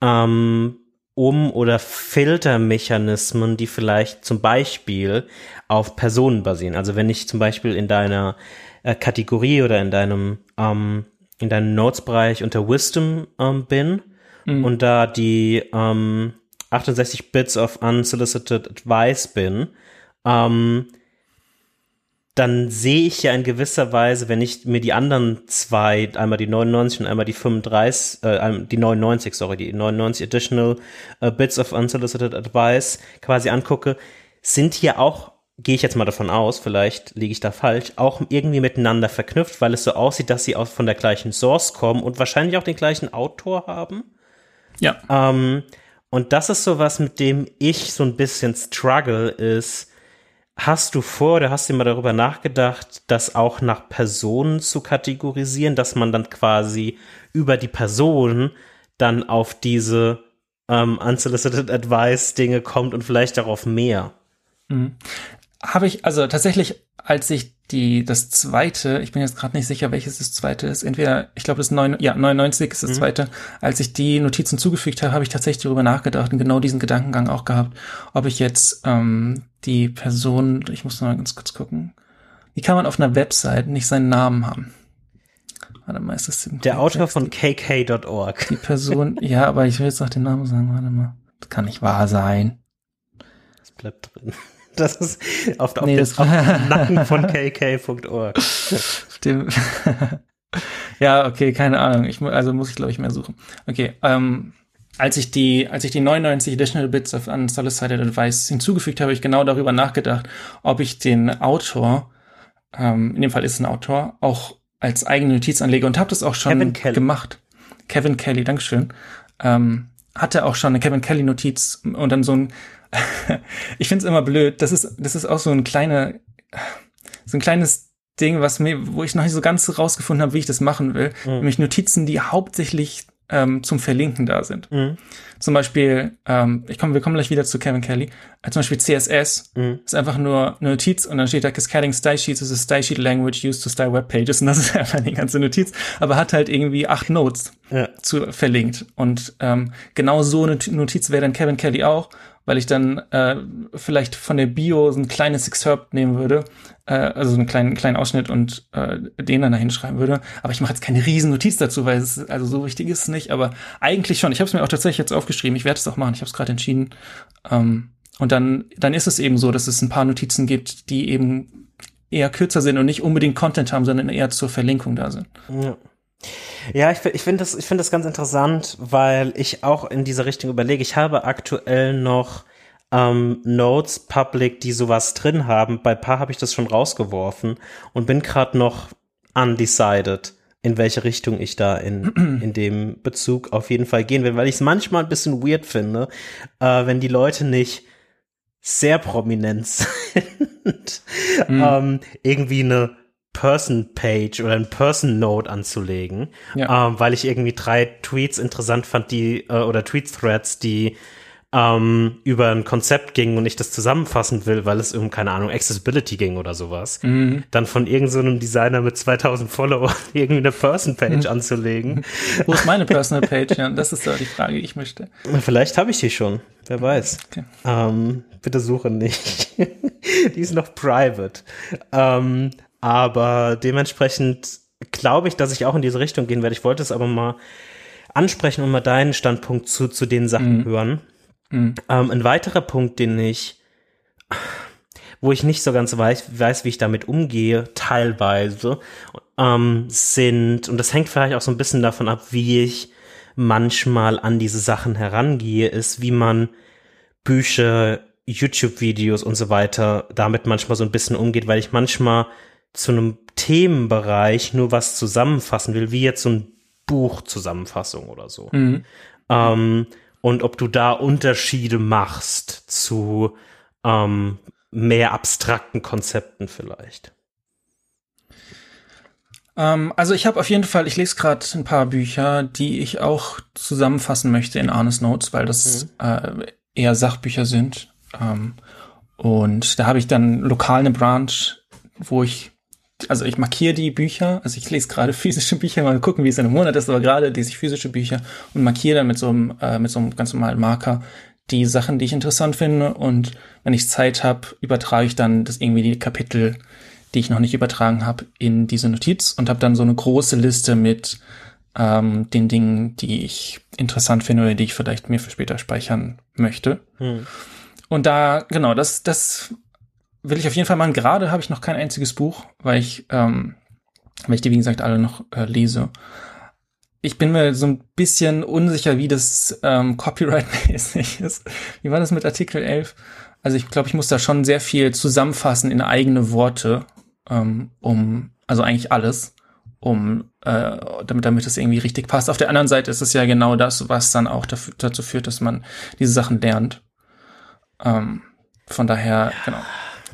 ähm, um oder Filtermechanismen, die vielleicht zum Beispiel auf Personen basieren. Also wenn ich zum Beispiel in deiner äh, Kategorie oder in deinem ähm, in deinem Notes-Bereich unter Wisdom ähm, bin mhm. und da die ähm, 68 Bits of Unsolicited Advice bin, ähm, dann sehe ich ja in gewisser Weise, wenn ich mir die anderen zwei, einmal die 99 und einmal die 35, äh, die 99, sorry, die 99 Additional uh, Bits of Unsolicited Advice quasi angucke, sind hier auch, gehe ich jetzt mal davon aus, vielleicht liege ich da falsch, auch irgendwie miteinander verknüpft, weil es so aussieht, dass sie auch von der gleichen Source kommen und wahrscheinlich auch den gleichen Autor haben. Ja. Ähm, und das ist so was, mit dem ich so ein bisschen struggle, ist, Hast du vor oder hast du mal darüber nachgedacht, das auch nach Personen zu kategorisieren, dass man dann quasi über die Person dann auf diese ähm, unsolicited advice Dinge kommt und vielleicht darauf mehr? Mhm. Habe ich, also tatsächlich, als ich die, das zweite, ich bin jetzt gerade nicht sicher, welches das zweite ist, entweder, ich glaube, das neun, ja, 99 ist das mhm. zweite, als ich die Notizen zugefügt habe, habe ich tatsächlich darüber nachgedacht und genau diesen Gedankengang auch gehabt, ob ich jetzt ähm, die Person, ich muss noch mal ganz kurz gucken, wie kann man auf einer Website nicht seinen Namen haben? Warte mal, ist das Der Autor von kk.org. Die Person, ja, aber ich will jetzt noch den Namen sagen, warte mal. Das kann nicht wahr sein. Das bleibt drin. Das ist auf, auf, nee, dem Nacken von kk.org. ja, okay, keine Ahnung. Ich, also muss ich, glaube ich, mehr suchen. Okay, ähm, als ich die, als ich die 99 Additional Bits of Unsolicited Advice hinzugefügt habe, habe ich genau darüber nachgedacht, ob ich den Autor, ähm, in dem Fall ist es ein Autor, auch als eigene Notiz anlege und habe das auch schon gemacht. Kevin Kelly, Dankeschön. Ähm, hatte auch schon eine Kevin Kelly Notiz und dann so ein, ich finde es immer blöd, das ist, das ist auch so ein kleiner, so ein kleines Ding, was mir, wo ich noch nicht so ganz rausgefunden habe, wie ich das machen will. Mhm. Nämlich Notizen, die hauptsächlich ähm, zum Verlinken da sind. Mhm. Zum Beispiel, ähm, ich komme, wir kommen gleich wieder zu Kevin Kelly. Äh, zum Beispiel CSS mhm. ist einfach nur eine Notiz und dann steht da Cascading Style Sheets is a Style Sheet Language used to style web pages und das ist einfach die ganze Notiz, aber hat halt irgendwie acht Notes ja. zu verlinkt und ähm, genau so eine Notiz wäre dann Kevin Kelly auch weil ich dann äh, vielleicht von der Bio so ein kleines Excerpt nehmen würde, äh, also einen kleinen, kleinen Ausschnitt und äh, den dann da hinschreiben würde. Aber ich mache jetzt keine riesen Notiz dazu, weil es also so wichtig ist es nicht. Aber eigentlich schon. Ich habe es mir auch tatsächlich jetzt aufgeschrieben. Ich werde es auch machen. Ich habe es gerade entschieden. Ähm, und dann, dann ist es eben so, dass es ein paar Notizen gibt, die eben eher kürzer sind und nicht unbedingt Content haben, sondern eher zur Verlinkung da sind. Ja. Ja, ich, ich finde das, ich finde das ganz interessant, weil ich auch in diese Richtung überlege. Ich habe aktuell noch ähm, Notes public, die sowas drin haben. Bei paar habe ich das schon rausgeworfen und bin gerade noch undecided, in welche Richtung ich da in, in dem Bezug auf jeden Fall gehen will, weil ich es manchmal ein bisschen weird finde, äh, wenn die Leute nicht sehr prominent sind, mhm. ähm, irgendwie eine Person-Page oder ein Person-Note anzulegen, ja. ähm, weil ich irgendwie drei Tweets interessant fand, die äh, oder Tweet-Threads, die ähm, über ein Konzept ging und ich das zusammenfassen will, weil es um, keine Ahnung, Accessibility ging oder sowas, mhm. dann von irgendeinem so Designer mit 2000 Follower irgendwie eine Person-Page mhm. anzulegen. Wo ist meine Personal-Page? Ja, das ist da die Frage, die ich möchte. Vielleicht habe ich die schon, wer weiß. Okay. Ähm, bitte suche nicht. die ist noch private. Ähm, aber dementsprechend glaube ich, dass ich auch in diese Richtung gehen werde. Ich wollte es aber mal ansprechen und mal deinen Standpunkt zu, zu den Sachen mhm. hören. Mhm. Ähm, ein weiterer Punkt, den ich, wo ich nicht so ganz weiß, weiß wie ich damit umgehe, teilweise, ähm, sind, und das hängt vielleicht auch so ein bisschen davon ab, wie ich manchmal an diese Sachen herangehe, ist, wie man Bücher, YouTube-Videos und so weiter damit manchmal so ein bisschen umgeht, weil ich manchmal zu einem Themenbereich nur was zusammenfassen will, wie jetzt so ein Buchzusammenfassung oder so. Mhm. Ähm, und ob du da Unterschiede machst zu ähm, mehr abstrakten Konzepten vielleicht. Ähm, also ich habe auf jeden Fall, ich lese gerade ein paar Bücher, die ich auch zusammenfassen möchte in Arnes Notes, weil das mhm. äh, eher Sachbücher sind. Ähm, und da habe ich dann lokal eine Branch, wo ich also ich markiere die Bücher, also ich lese gerade physische Bücher, mal gucken, wie es in einem Monat ist, aber gerade lese ich physische Bücher und markiere dann mit so einem, äh, mit so einem ganz normalen Marker die Sachen, die ich interessant finde und wenn ich Zeit habe, übertrage ich dann das irgendwie die Kapitel, die ich noch nicht übertragen habe, in diese Notiz und habe dann so eine große Liste mit ähm, den Dingen, die ich interessant finde oder die ich vielleicht mir für später speichern möchte. Hm. Und da, genau, das, das will ich auf jeden Fall machen. Gerade habe ich noch kein einziges Buch, weil ich, ähm, weil ich die, wie gesagt, alle noch äh, lese. Ich bin mir so ein bisschen unsicher, wie das ähm, Copyright-mäßig ist. Wie war das mit Artikel 11? Also ich glaube, ich muss da schon sehr viel zusammenfassen in eigene Worte, ähm, um, also eigentlich alles, um, äh, damit, damit es irgendwie richtig passt. Auf der anderen Seite ist es ja genau das, was dann auch dafür, dazu führt, dass man diese Sachen lernt. Ähm, von daher, genau.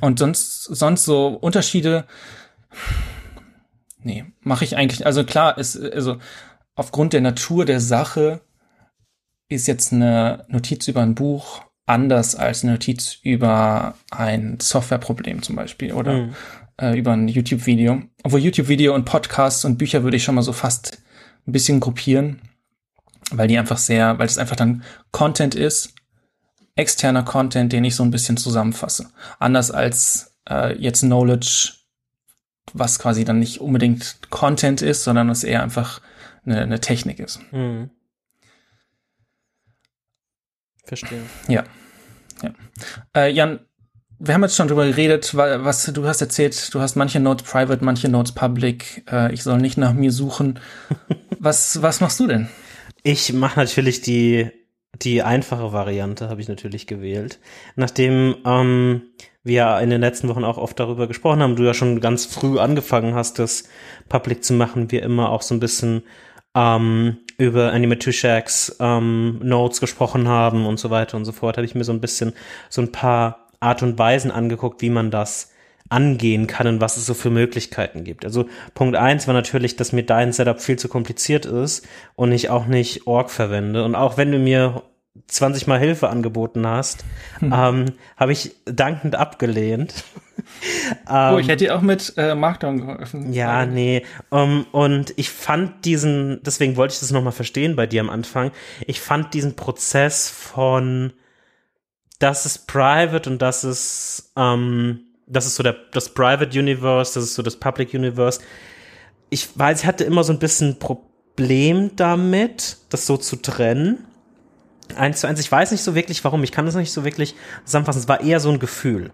Und sonst, sonst so Unterschiede, nee, mache ich eigentlich, also klar, ist, also aufgrund der Natur der Sache ist jetzt eine Notiz über ein Buch anders als eine Notiz über ein Softwareproblem zum Beispiel oder mhm. äh, über ein YouTube-Video. Obwohl YouTube-Video und Podcasts und Bücher würde ich schon mal so fast ein bisschen gruppieren, weil die einfach sehr, weil es einfach dann Content ist externer Content, den ich so ein bisschen zusammenfasse. Anders als äh, jetzt Knowledge, was quasi dann nicht unbedingt Content ist, sondern es eher einfach eine, eine Technik ist. Mhm. Verstehe. Ja. ja. Äh, Jan, wir haben jetzt schon drüber geredet, was du hast erzählt, du hast manche Notes private, manche Notes public. Äh, ich soll nicht nach mir suchen. was, was machst du denn? Ich mache natürlich die, die einfache Variante, habe ich natürlich gewählt. Nachdem ähm, wir in den letzten Wochen auch oft darüber gesprochen haben, du ja schon ganz früh angefangen hast, das public zu machen, wir immer auch so ein bisschen ähm, über Animatushaks ähm, Notes gesprochen haben und so weiter und so fort, habe ich mir so ein bisschen so ein paar Art und Weisen angeguckt, wie man das angehen kann und was es so für Möglichkeiten gibt. Also Punkt eins war natürlich, dass mir dein Setup viel zu kompliziert ist und ich auch nicht Org verwende. Und auch wenn du mir 20 Mal Hilfe angeboten hast, hm. ähm, habe ich dankend abgelehnt. oh, ich hätte dir auch mit äh, Markdown geholfen. Ja, nee. Um, und ich fand diesen, deswegen wollte ich das nochmal verstehen bei dir am Anfang, ich fand diesen Prozess von das ist Private und das ist, ähm, das ist so der, das Private Universe, das ist so das Public Universe. Ich weiß, ich hatte immer so ein bisschen Problem damit, das so zu trennen. Eins zu eins. Ich weiß nicht so wirklich, warum. Ich kann das nicht so wirklich zusammenfassen. Es war eher so ein Gefühl.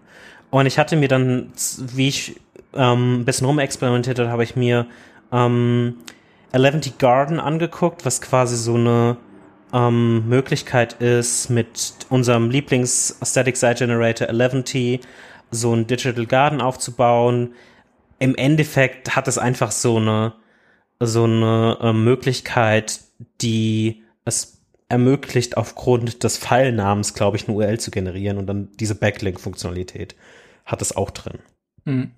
Und ich hatte mir dann, wie ich ähm, ein bisschen rumexperimentiert habe, habe ich mir ähm, Eleventy Garden angeguckt, was quasi so eine ähm, Möglichkeit ist, mit unserem Lieblings-Static Site Generator 11T so ein Digital Garden aufzubauen. Im Endeffekt hat es einfach so eine, so eine äh, Möglichkeit, die es ermöglicht, aufgrund des Pfeilnamens, glaube ich, eine URL zu generieren und dann diese Backlink-Funktionalität hat es auch drin. Mhm.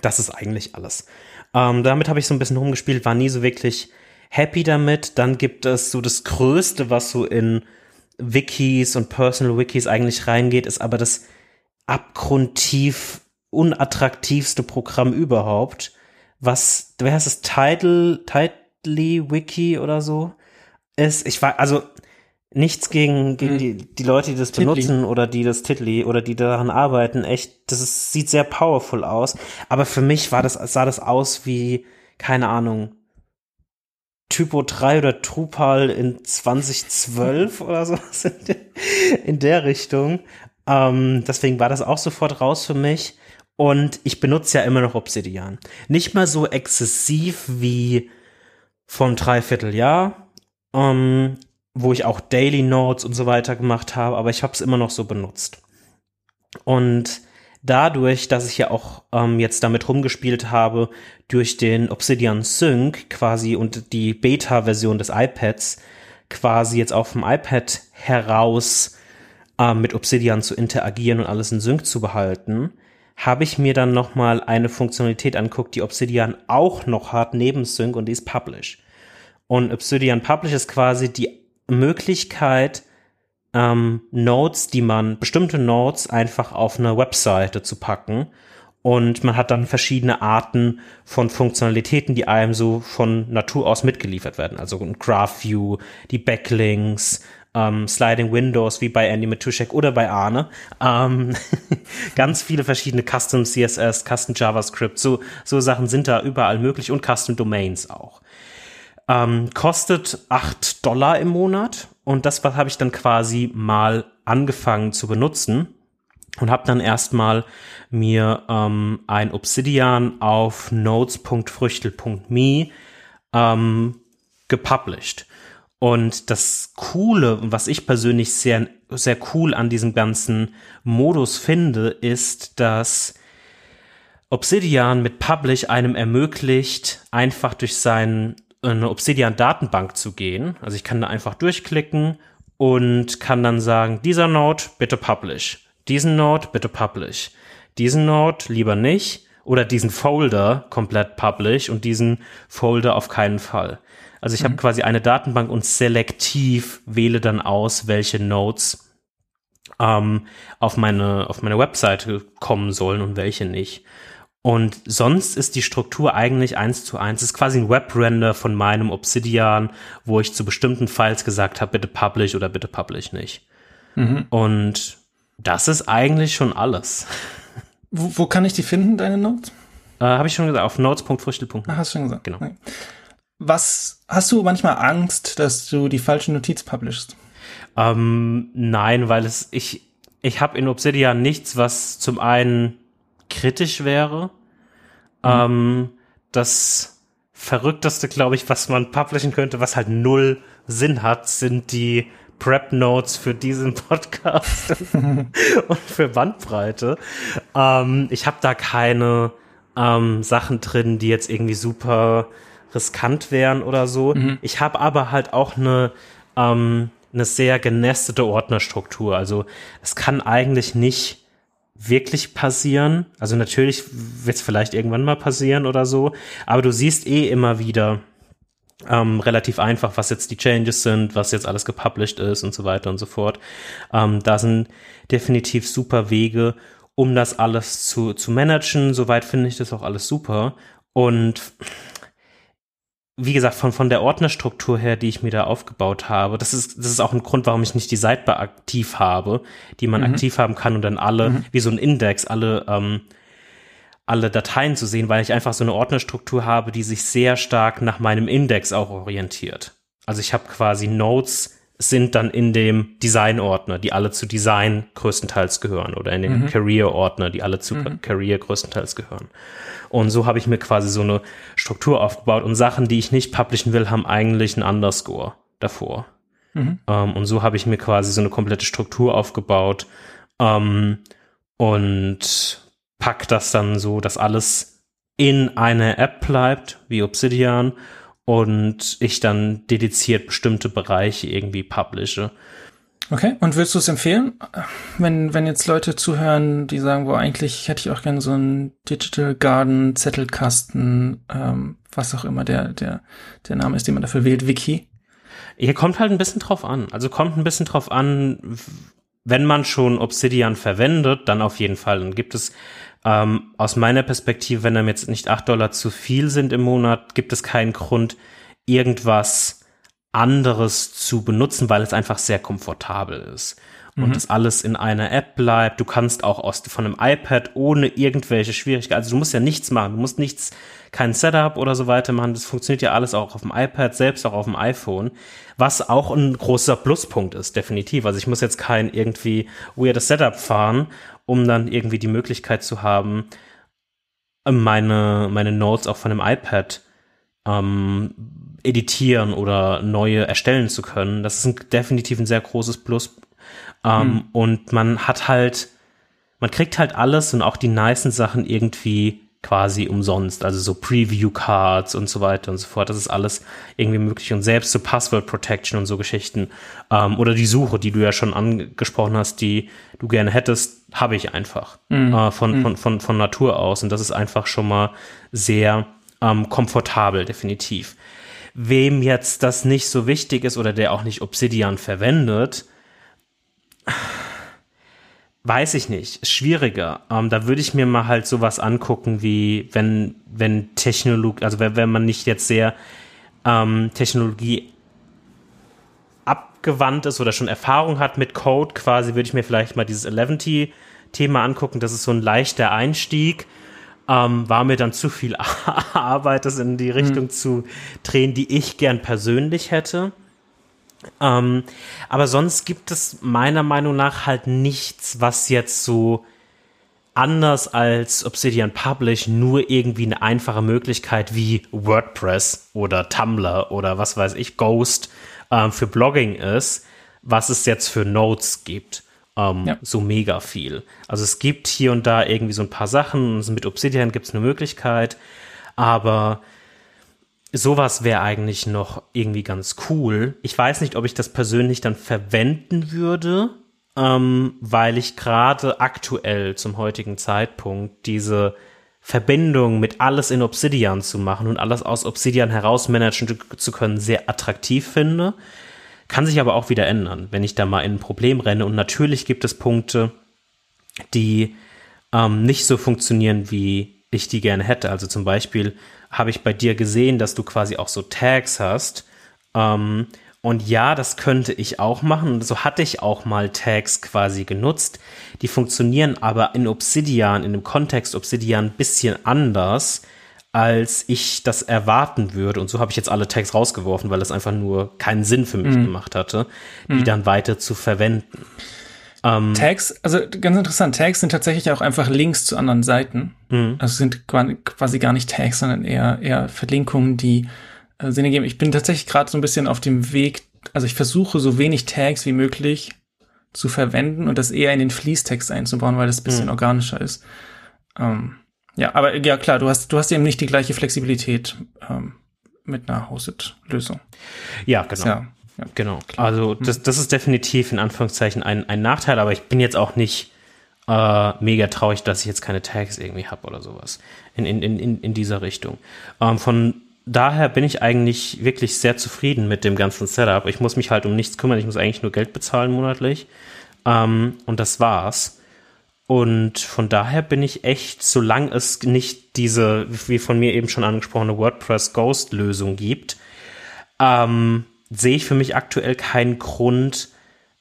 Das ist eigentlich alles. Ähm, damit habe ich so ein bisschen rumgespielt, war nie so wirklich happy damit. Dann gibt es so das Größte, was so in Wikis und Personal Wikis eigentlich reingeht, ist aber das abgrundtief unattraktivste Programm überhaupt. Was, wer heißt es? Title, Tidely Wiki oder so? Ist, ich war, also, nichts gegen, gegen mhm. die, die Leute, die das Titli. benutzen oder die das Titly oder die daran arbeiten. Echt, das ist, sieht sehr powerful aus. Aber für mich war das, sah das aus wie, keine Ahnung, Typo 3 oder Drupal in 2012 oder so in der Richtung. Ähm, deswegen war das auch sofort raus für mich. Und ich benutze ja immer noch Obsidian. Nicht mal so exzessiv wie vom Dreivierteljahr, ähm, wo ich auch Daily Notes und so weiter gemacht habe, aber ich habe es immer noch so benutzt. Und dadurch, dass ich ja auch ähm, jetzt damit rumgespielt habe, durch den Obsidian Sync quasi und die Beta-Version des iPads quasi jetzt auch vom iPad heraus ähm, mit Obsidian zu interagieren und alles in Sync zu behalten, habe ich mir dann noch mal eine Funktionalität anguckt, die Obsidian auch noch hat neben Sync und die ist Publish. Und Obsidian Publish ist quasi die Möglichkeit, ähm, Notes, die man, bestimmte Notes einfach auf eine Webseite zu packen. Und man hat dann verschiedene Arten von Funktionalitäten, die einem so von Natur aus mitgeliefert werden. Also ein Graph View, die Backlinks, ähm, Sliding Windows wie bei Andy Matuszek oder bei Arne. Ähm, ganz viele verschiedene Custom CSS, Custom JavaScript, so, so Sachen sind da überall möglich und Custom Domains auch. Ähm, kostet acht Dollar im Monat und das habe ich dann quasi mal angefangen zu benutzen und habe dann erstmal mir ähm, ein Obsidian auf notes.früchtel.me ähm, gepublished. Und das Coole, was ich persönlich sehr, sehr cool an diesem ganzen Modus finde, ist, dass Obsidian mit Publish einem ermöglicht, einfach durch seinen eine Obsidian-Datenbank zu gehen. Also ich kann da einfach durchklicken und kann dann sagen, dieser Node bitte publish, diesen Node bitte publish, diesen Node lieber nicht oder diesen Folder komplett publish und diesen Folder auf keinen Fall. Also ich mhm. habe quasi eine Datenbank und selektiv wähle dann aus, welche Nodes ähm, auf meine auf meine Webseite kommen sollen und welche nicht. Und sonst ist die Struktur eigentlich eins zu eins. Es ist quasi ein Webrender von meinem Obsidian, wo ich zu bestimmten Files gesagt habe, bitte publish oder bitte publish nicht. Mhm. Und das ist eigentlich schon alles. Wo, wo kann ich die finden, deine Notes? Äh, habe ich schon gesagt, auf notes.früchtel.net. Hast du schon gesagt. Genau. Was, hast du manchmal Angst, dass du die falsche Notiz publishst? Ähm, nein, weil es, ich, ich habe in Obsidian nichts, was zum einen kritisch wäre. Mhm. Ähm, das verrückteste, glaube ich, was man publishen könnte, was halt null Sinn hat, sind die Prep Notes für diesen Podcast und für Bandbreite. Ähm, ich habe da keine ähm, Sachen drin, die jetzt irgendwie super riskant wären oder so. Mhm. Ich habe aber halt auch eine ähm, eine sehr genestete Ordnerstruktur. Also es kann eigentlich nicht wirklich passieren. Also natürlich wird es vielleicht irgendwann mal passieren oder so, aber du siehst eh immer wieder ähm, relativ einfach, was jetzt die Changes sind, was jetzt alles gepublished ist und so weiter und so fort. Ähm, da sind definitiv super Wege, um das alles zu, zu managen. Soweit finde ich das auch alles super. Und wie gesagt, von, von der Ordnerstruktur her, die ich mir da aufgebaut habe, das ist, das ist auch ein Grund, warum ich nicht die Sidebar aktiv habe, die man mhm. aktiv haben kann und dann alle, mhm. wie so ein Index, alle, ähm, alle Dateien zu sehen, weil ich einfach so eine Ordnerstruktur habe, die sich sehr stark nach meinem Index auch orientiert. Also ich habe quasi Notes sind dann in dem Design-Ordner, die alle zu Design größtenteils gehören oder in dem mhm. Career-Ordner, die alle zu mhm. Career größtenteils gehören. Und so habe ich mir quasi so eine Struktur aufgebaut und Sachen, die ich nicht publishen will, haben eigentlich einen Underscore davor. Mhm. Um, ähm, und so habe ich mir quasi so eine komplette Struktur aufgebaut um, und pack das dann so, dass alles in einer App bleibt, wie Obsidian, und ich dann dediziert bestimmte Bereiche irgendwie publishe. Okay, und würdest du es empfehlen, wenn, wenn jetzt Leute zuhören, die sagen, wo eigentlich hätte ich auch gerne so einen Digital Garden, Zettelkasten, ähm, was auch immer der, der, der Name ist, den man dafür wählt, Wiki? Hier kommt halt ein bisschen drauf an. Also kommt ein bisschen drauf an, wenn man schon Obsidian verwendet, dann auf jeden Fall. Dann gibt es ähm, aus meiner Perspektive, wenn einem jetzt nicht acht Dollar zu viel sind im Monat, gibt es keinen Grund, irgendwas anderes zu benutzen, weil es einfach sehr komfortabel ist. Und mhm. das alles in einer App bleibt. Du kannst auch aus, von einem iPad ohne irgendwelche Schwierigkeiten, also du musst ja nichts machen, du musst nichts, kein Setup oder so weiter machen. Das funktioniert ja alles auch auf dem iPad, selbst auch auf dem iPhone, was auch ein großer Pluspunkt ist, definitiv. Also ich muss jetzt kein irgendwie weirdes Setup fahren, um dann irgendwie die Möglichkeit zu haben, meine, meine Notes auch von dem iPad ähm, editieren oder neue erstellen zu können. Das ist ein, definitiv ein sehr großes Plus. Ähm, mhm. Und man hat halt, man kriegt halt alles und auch die nicen Sachen irgendwie quasi umsonst. Also so Preview-Cards und so weiter und so fort. Das ist alles irgendwie möglich. Und selbst so Password Protection und so Geschichten ähm, oder die Suche, die du ja schon angesprochen hast, die du gerne hättest, habe ich einfach mhm. äh, von, mhm. von, von, von Natur aus. Und das ist einfach schon mal sehr ähm, komfortabel, definitiv. Wem jetzt das nicht so wichtig ist oder der auch nicht Obsidian verwendet, weiß ich nicht, schwieriger. Ähm, da würde ich mir mal halt sowas angucken, wie wenn, wenn Technologie, also wenn, wenn man nicht jetzt sehr ähm, Technologie abgewandt ist oder schon Erfahrung hat mit Code, quasi würde ich mir vielleicht mal dieses Eleventy-Thema angucken. Das ist so ein leichter Einstieg ähm, war mir dann zu viel Arbeit, das in die Richtung mhm. zu drehen, die ich gern persönlich hätte. Ähm, aber sonst gibt es meiner Meinung nach halt nichts, was jetzt so anders als Obsidian Publish nur irgendwie eine einfache Möglichkeit wie WordPress oder Tumblr oder was weiß ich, Ghost ähm, für Blogging ist, was es jetzt für Notes gibt ähm, ja. so mega viel. Also es gibt hier und da irgendwie so ein paar Sachen. Mit Obsidian gibt es eine Möglichkeit, aber sowas wäre eigentlich noch irgendwie ganz cool. Ich weiß nicht, ob ich das persönlich dann verwenden würde, ähm, weil ich gerade aktuell zum heutigen Zeitpunkt diese Verbindung mit alles in Obsidian zu machen und alles aus Obsidian heraus managen zu können, sehr attraktiv finde. Kann sich aber auch wieder ändern, wenn ich da mal in ein Problem renne. Und natürlich gibt es Punkte, die ähm, nicht so funktionieren, wie ich die gerne hätte. Also zum Beispiel habe ich bei dir gesehen, dass du quasi auch so Tags hast. Ähm, und ja, das könnte ich auch machen. Und so hatte ich auch mal Tags quasi genutzt. Die funktionieren aber in Obsidian, in dem Kontext Obsidian ein bisschen anders als ich das erwarten würde. Und so habe ich jetzt alle Tags rausgeworfen, weil das einfach nur keinen Sinn für mich mhm. gemacht hatte, die mhm. dann weiter zu verwenden. Ähm, Tags, also ganz interessant, Tags sind tatsächlich auch einfach Links zu anderen Seiten. Mhm. Also sind quasi gar nicht Tags, sondern eher, eher Verlinkungen, die äh, Sinn ergeben. Ich bin tatsächlich gerade so ein bisschen auf dem Weg, also ich versuche so wenig Tags wie möglich zu verwenden und das eher in den Fließtext einzubauen, weil das ein bisschen mhm. organischer ist. Ähm, ja, aber ja klar, du hast, du hast eben nicht die gleiche Flexibilität ähm, mit einer Hosted-Lösung. Ja, genau. Ja, ja, genau. Klar. Also hm. das, das ist definitiv in Anführungszeichen ein, ein Nachteil, aber ich bin jetzt auch nicht äh, mega traurig, dass ich jetzt keine Tags irgendwie habe oder sowas in, in, in, in dieser Richtung. Ähm, von daher bin ich eigentlich wirklich sehr zufrieden mit dem ganzen Setup. Ich muss mich halt um nichts kümmern, ich muss eigentlich nur Geld bezahlen monatlich. Ähm, und das war's. Und von daher bin ich echt, solange es nicht diese, wie von mir eben schon angesprochene WordPress Ghost Lösung gibt, ähm, sehe ich für mich aktuell keinen Grund,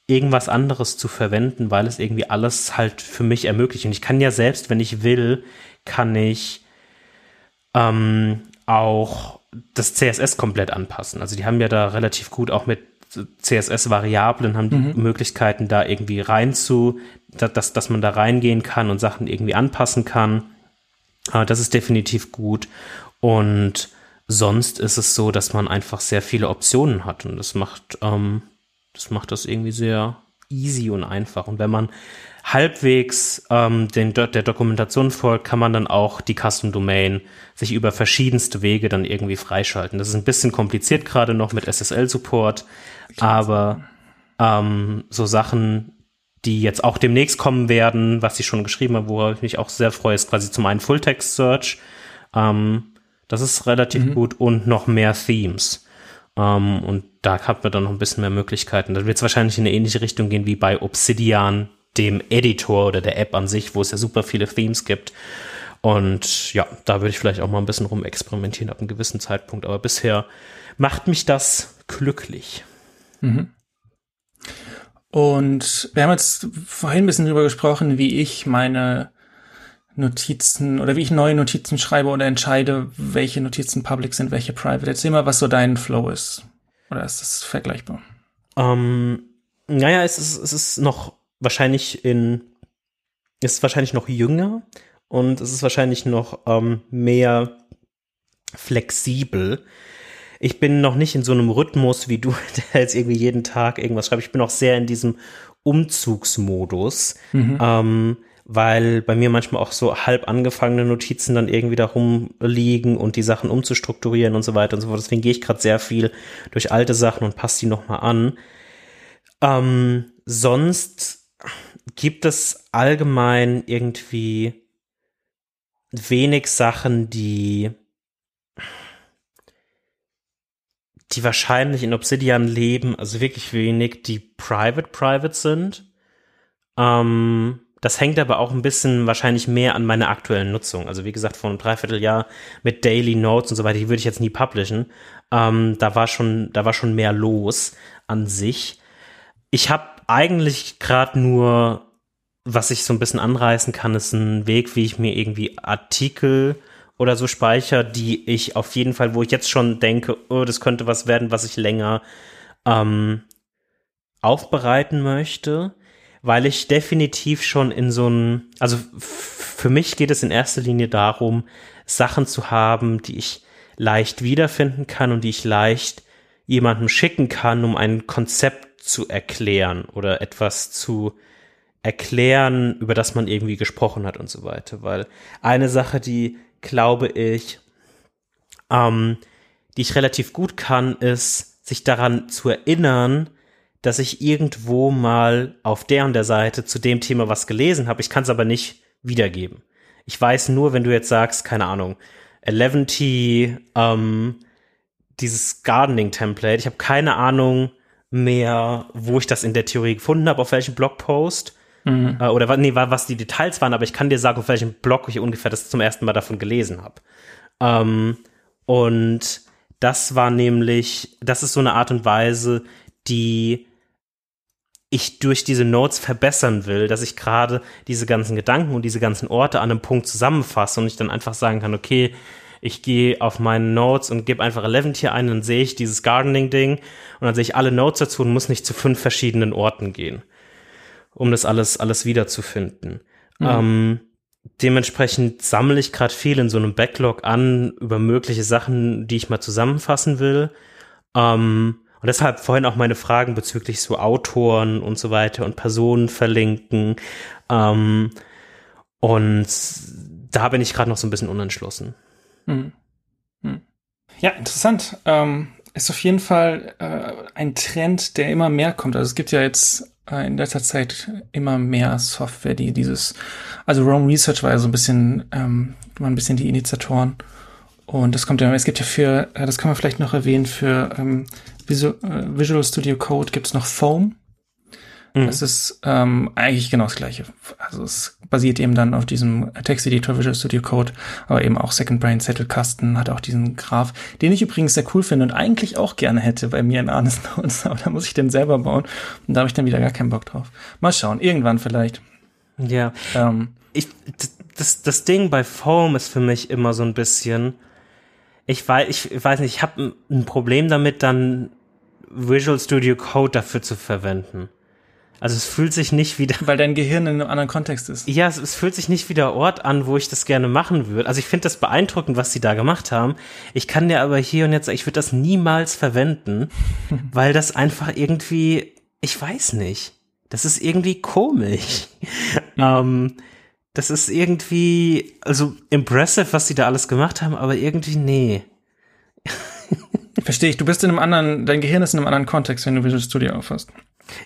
irgendwas anderes zu verwenden, weil es irgendwie alles halt für mich ermöglicht. Und ich kann ja selbst, wenn ich will, kann ich ähm, auch das CSS komplett anpassen. Also die haben ja da relativ gut auch mit CSS-Variablen haben die mhm. Möglichkeiten, da irgendwie rein zu, dass, dass man da reingehen kann und Sachen irgendwie anpassen kann. Das ist definitiv gut. Und sonst ist es so, dass man einfach sehr viele Optionen hat und das macht, ähm, das macht das irgendwie sehr easy und einfach. Und wenn man halbwegs ähm, den, der Dokumentation folgt, kann man dann auch die Custom Domain sich über verschiedenste Wege dann irgendwie freischalten. Das ist ein bisschen kompliziert gerade noch mit SSL-Support, aber ähm, so Sachen, die jetzt auch demnächst kommen werden, was sie schon geschrieben haben, worauf ich mich auch sehr freue, ist quasi zum einen Full-Text-Search. Ähm, das ist relativ mhm. gut und noch mehr Themes. Ähm, und da hat man dann noch ein bisschen mehr Möglichkeiten. Da wird es wahrscheinlich in eine ähnliche Richtung gehen wie bei Obsidian, dem Editor oder der App an sich, wo es ja super viele Themes gibt. Und ja, da würde ich vielleicht auch mal ein bisschen rumexperimentieren ab einem gewissen Zeitpunkt. Aber bisher macht mich das glücklich. Mhm. Und wir haben jetzt vorhin ein bisschen drüber gesprochen, wie ich meine Notizen oder wie ich neue Notizen schreibe oder entscheide, welche Notizen public sind, welche private. Erzähl mal, was so dein Flow ist. Oder ist das vergleichbar? Ähm, naja, es ist, es ist noch wahrscheinlich in, ist wahrscheinlich noch jünger und es ist wahrscheinlich noch ähm, mehr flexibel. Ich bin noch nicht in so einem Rhythmus wie du, der jetzt irgendwie jeden Tag irgendwas schreibt. Ich bin auch sehr in diesem Umzugsmodus. Mhm. Ähm, weil bei mir manchmal auch so halb angefangene Notizen dann irgendwie da rumliegen und die Sachen umzustrukturieren und so weiter und so fort. Deswegen gehe ich gerade sehr viel durch alte Sachen und passe die nochmal an. Ähm, sonst gibt es allgemein irgendwie wenig Sachen, die die wahrscheinlich in Obsidian leben, also wirklich wenig, die private private sind. Ähm, das hängt aber auch ein bisschen wahrscheinlich mehr an meiner aktuellen Nutzung. Also wie gesagt, vor einem Dreivierteljahr mit Daily Notes und so weiter, die würde ich jetzt nie publishen. Ähm, da war schon, da war schon mehr los an sich. Ich habe eigentlich gerade nur, was ich so ein bisschen anreißen kann, ist ein Weg, wie ich mir irgendwie Artikel oder so speichere, die ich auf jeden Fall, wo ich jetzt schon denke, oh, das könnte was werden, was ich länger ähm, aufbereiten möchte weil ich definitiv schon in so ein, also für mich geht es in erster Linie darum, Sachen zu haben, die ich leicht wiederfinden kann und die ich leicht jemandem schicken kann, um ein Konzept zu erklären oder etwas zu erklären, über das man irgendwie gesprochen hat und so weiter. Weil eine Sache, die glaube ich, ähm, die ich relativ gut kann, ist, sich daran zu erinnern, dass ich irgendwo mal auf der und der Seite zu dem Thema was gelesen habe. Ich kann es aber nicht wiedergeben. Ich weiß nur, wenn du jetzt sagst, keine Ahnung, 11T, ähm, dieses Gardening-Template, ich habe keine Ahnung mehr, wo ich das in der Theorie gefunden habe, auf welchem Blogpost. Mhm. Äh, oder nee, was die Details waren, aber ich kann dir sagen, auf welchem Blog ich ungefähr das zum ersten Mal davon gelesen habe. Ähm, und das war nämlich, das ist so eine Art und Weise, die ich durch diese Notes verbessern will, dass ich gerade diese ganzen Gedanken und diese ganzen Orte an einem Punkt zusammenfasse und ich dann einfach sagen kann, okay, ich gehe auf meine Notes und gebe einfach 11 hier ein, dann sehe ich dieses Gardening-Ding und dann sehe ich alle Notes dazu und muss nicht zu fünf verschiedenen Orten gehen. um das alles, alles wiederzufinden. Mhm. Ähm, dementsprechend sammle ich gerade viel in so einem Backlog an über mögliche Sachen, die ich mal zusammenfassen will. Ähm, und deshalb vorhin auch meine Fragen bezüglich so Autoren und so weiter und Personen verlinken. Ähm, und da bin ich gerade noch so ein bisschen unentschlossen. Hm. Hm. Ja, interessant. Ähm, ist auf jeden Fall äh, ein Trend, der immer mehr kommt. Also es gibt ja jetzt äh, in letzter Zeit immer mehr Software, die dieses, also Rome Research war ja so ein bisschen, ähm, waren ein bisschen die Initiatoren. Und das kommt ja, es gibt ja für, äh, das kann man vielleicht noch erwähnen, für ähm, Visual, äh, Visual Studio Code gibt es noch Foam. Mhm. Das ist ähm, eigentlich genau das gleiche. Also es basiert eben dann auf diesem Texteditor Visual Studio Code, aber eben auch Second Brain Zettelkasten hat auch diesen Graph, den ich übrigens sehr cool finde und eigentlich auch gerne hätte bei mir in Arnes Notes, aber da muss ich den selber bauen und da habe ich dann wieder gar keinen Bock drauf. Mal schauen, irgendwann vielleicht. Ja. Ähm, ich, das, das Ding bei Foam ist für mich immer so ein bisschen, ich weiß, ich weiß nicht, ich habe ein Problem damit, dann Visual Studio Code dafür zu verwenden. Also es fühlt sich nicht wieder. Weil dein Gehirn in einem anderen Kontext ist. Ja, es, es fühlt sich nicht wie der Ort an, wo ich das gerne machen würde. Also ich finde das beeindruckend, was sie da gemacht haben. Ich kann dir aber hier und jetzt, ich würde das niemals verwenden, weil das einfach irgendwie, ich weiß nicht. Das ist irgendwie komisch. ähm, das ist irgendwie, also impressive, was sie da alles gemacht haben, aber irgendwie nee. Verstehe ich. Du bist in einem anderen, dein Gehirn ist in einem anderen Kontext, wenn du Visual Studio aufhast.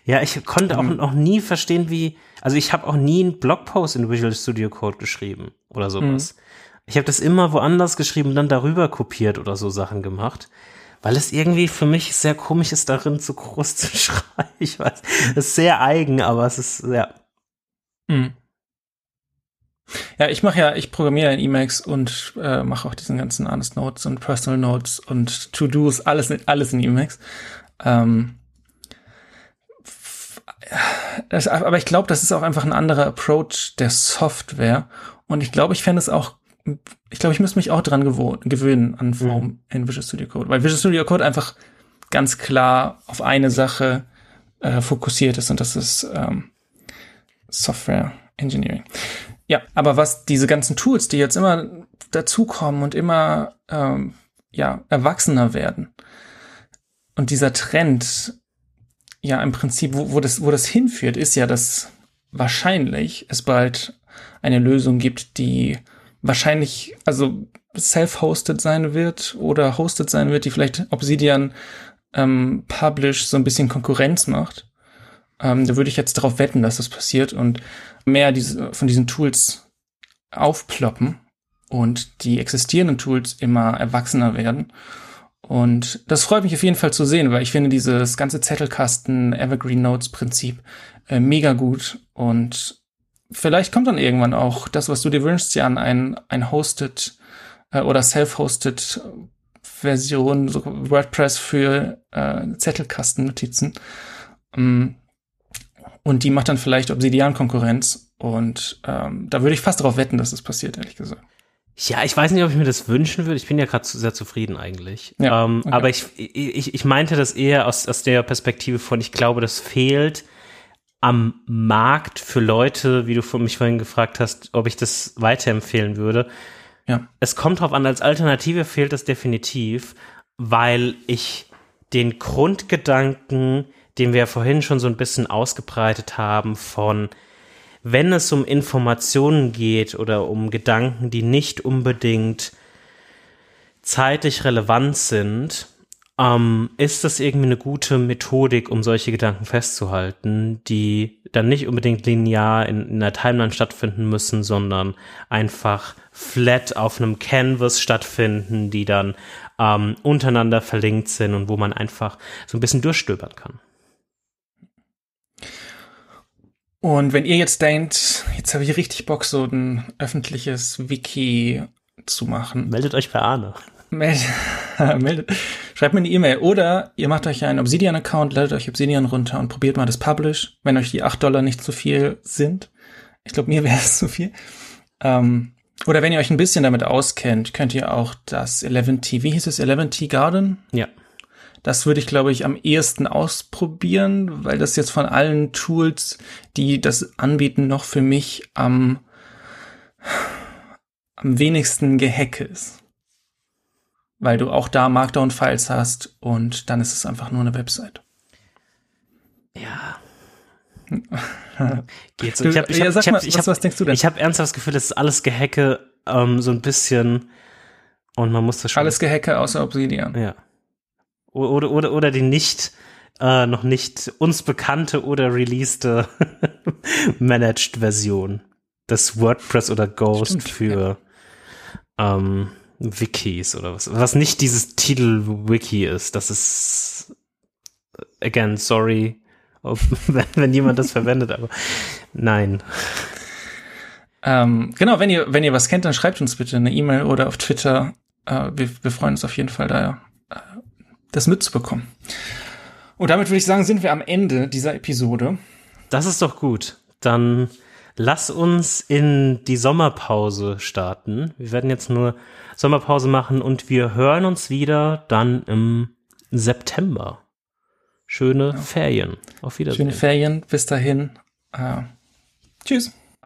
Ja, ich konnte auch mhm. noch nie verstehen, wie, also ich habe auch nie einen Blogpost in Visual Studio Code geschrieben oder sowas. Mhm. Ich habe das immer woanders geschrieben und dann darüber kopiert oder so Sachen gemacht, weil es irgendwie für mich sehr komisch ist, darin zu groß zu schreiben. Ich weiß, es ist sehr eigen, aber es ist, ja. Mhm. Ja, ich mache ja, ich programmiere in Emacs und äh, mache auch diesen ganzen Honest Notes und Personal Notes und To-Dos, alles, alles in Emacs. Ähm, das, aber ich glaube, das ist auch einfach ein anderer Approach der Software. Und ich glaube, ich fände es auch, ich glaube, ich müsste mich auch dran gewöhnen an Form mhm. in Visual Studio Code, weil Visual Studio Code einfach ganz klar auf eine Sache äh, fokussiert ist und das ist ähm, Software Engineering. Ja, aber was diese ganzen Tools, die jetzt immer dazukommen und immer ähm, ja erwachsener werden und dieser Trend ja im Prinzip, wo, wo, das, wo das hinführt, ist ja, dass wahrscheinlich es bald eine Lösung gibt, die wahrscheinlich, also self-hosted sein wird oder hosted sein wird, die vielleicht Obsidian ähm, Publish so ein bisschen Konkurrenz macht. Ähm, da würde ich jetzt darauf wetten, dass das passiert und mehr diese, von diesen Tools aufploppen und die existierenden Tools immer erwachsener werden. Und das freut mich auf jeden Fall zu sehen, weil ich finde dieses ganze Zettelkasten Evergreen Notes Prinzip äh, mega gut. Und vielleicht kommt dann irgendwann auch das, was du dir wünschst, ja an ein, ein hosted äh, oder self-hosted Version, so WordPress für äh, Zettelkasten-Notizen. Ähm, und die macht dann vielleicht Obsidian-Konkurrenz. Und ähm, da würde ich fast darauf wetten, dass das passiert, ehrlich gesagt. Ja, ich weiß nicht, ob ich mir das wünschen würde. Ich bin ja gerade sehr zufrieden eigentlich. Ja, ähm, okay. Aber ich, ich, ich meinte das eher aus, aus der Perspektive von, ich glaube, das fehlt am Markt für Leute, wie du von mich vorhin gefragt hast, ob ich das weiterempfehlen würde. Ja. Es kommt drauf an, als Alternative fehlt das definitiv, weil ich den Grundgedanken, den wir vorhin schon so ein bisschen ausgebreitet haben, von wenn es um Informationen geht oder um Gedanken, die nicht unbedingt zeitlich relevant sind, ähm, ist das irgendwie eine gute Methodik, um solche Gedanken festzuhalten, die dann nicht unbedingt linear in, in einer Timeline stattfinden müssen, sondern einfach flat auf einem Canvas stattfinden, die dann ähm, untereinander verlinkt sind und wo man einfach so ein bisschen durchstöbern kann. Und wenn ihr jetzt denkt, jetzt habe ich richtig Bock, so ein öffentliches Wiki zu machen. Meldet euch bei Arne. Meldet, meldet, schreibt mir eine E-Mail. Oder ihr macht euch einen Obsidian-Account, ladet euch Obsidian runter und probiert mal das Publish, wenn euch die 8 Dollar nicht zu viel sind. Ich glaube, mir wäre es zu viel. Ähm, oder wenn ihr euch ein bisschen damit auskennt, könnt ihr auch das 11T, wie hieß es, 11T Garden? Ja Das würde ich, glaube ich, am ehesten ausprobieren, weil das jetzt von allen Tools, die das anbieten, noch für mich am, am wenigsten gehacke ist. Weil du auch da Markdown-Files hast und dann ist es einfach nur eine Website. Ja. Geht so. Ich hab, ich ja, hab, sag ich hab, mal, ich was, hab, was denkst du denn? Ich habe ernsthaft das Gefühl, das ist alles Gehacke ähm, so ein bisschen und man muss das schon. Alles Gehacke außer Obsidian. Ja. Oder, oder, oder die nicht, äh, noch nicht uns bekannte oder releaste Managed Version des WordPress oder Ghost Stimmt, für ähm, Wikis oder was. Was nicht dieses Titel-Wiki ist. Das ist, again, sorry, ob, wenn, wenn jemand das verwendet, aber nein. Ähm, genau, wenn ihr, wenn ihr was kennt, dann schreibt uns bitte eine E-Mail oder auf Twitter. Äh, wir, wir freuen uns auf jeden Fall da, äh, das mitzubekommen. Und damit würde ich sagen, sind wir am Ende dieser Episode. Das ist doch gut. Dann lass uns in die Sommerpause starten. Wir werden jetzt nur Sommerpause machen und wir hören uns wieder dann im September. Schöne Ferien. Auf Wiedersehen. Schöne Ferien. Bis dahin. Äh, tschüss.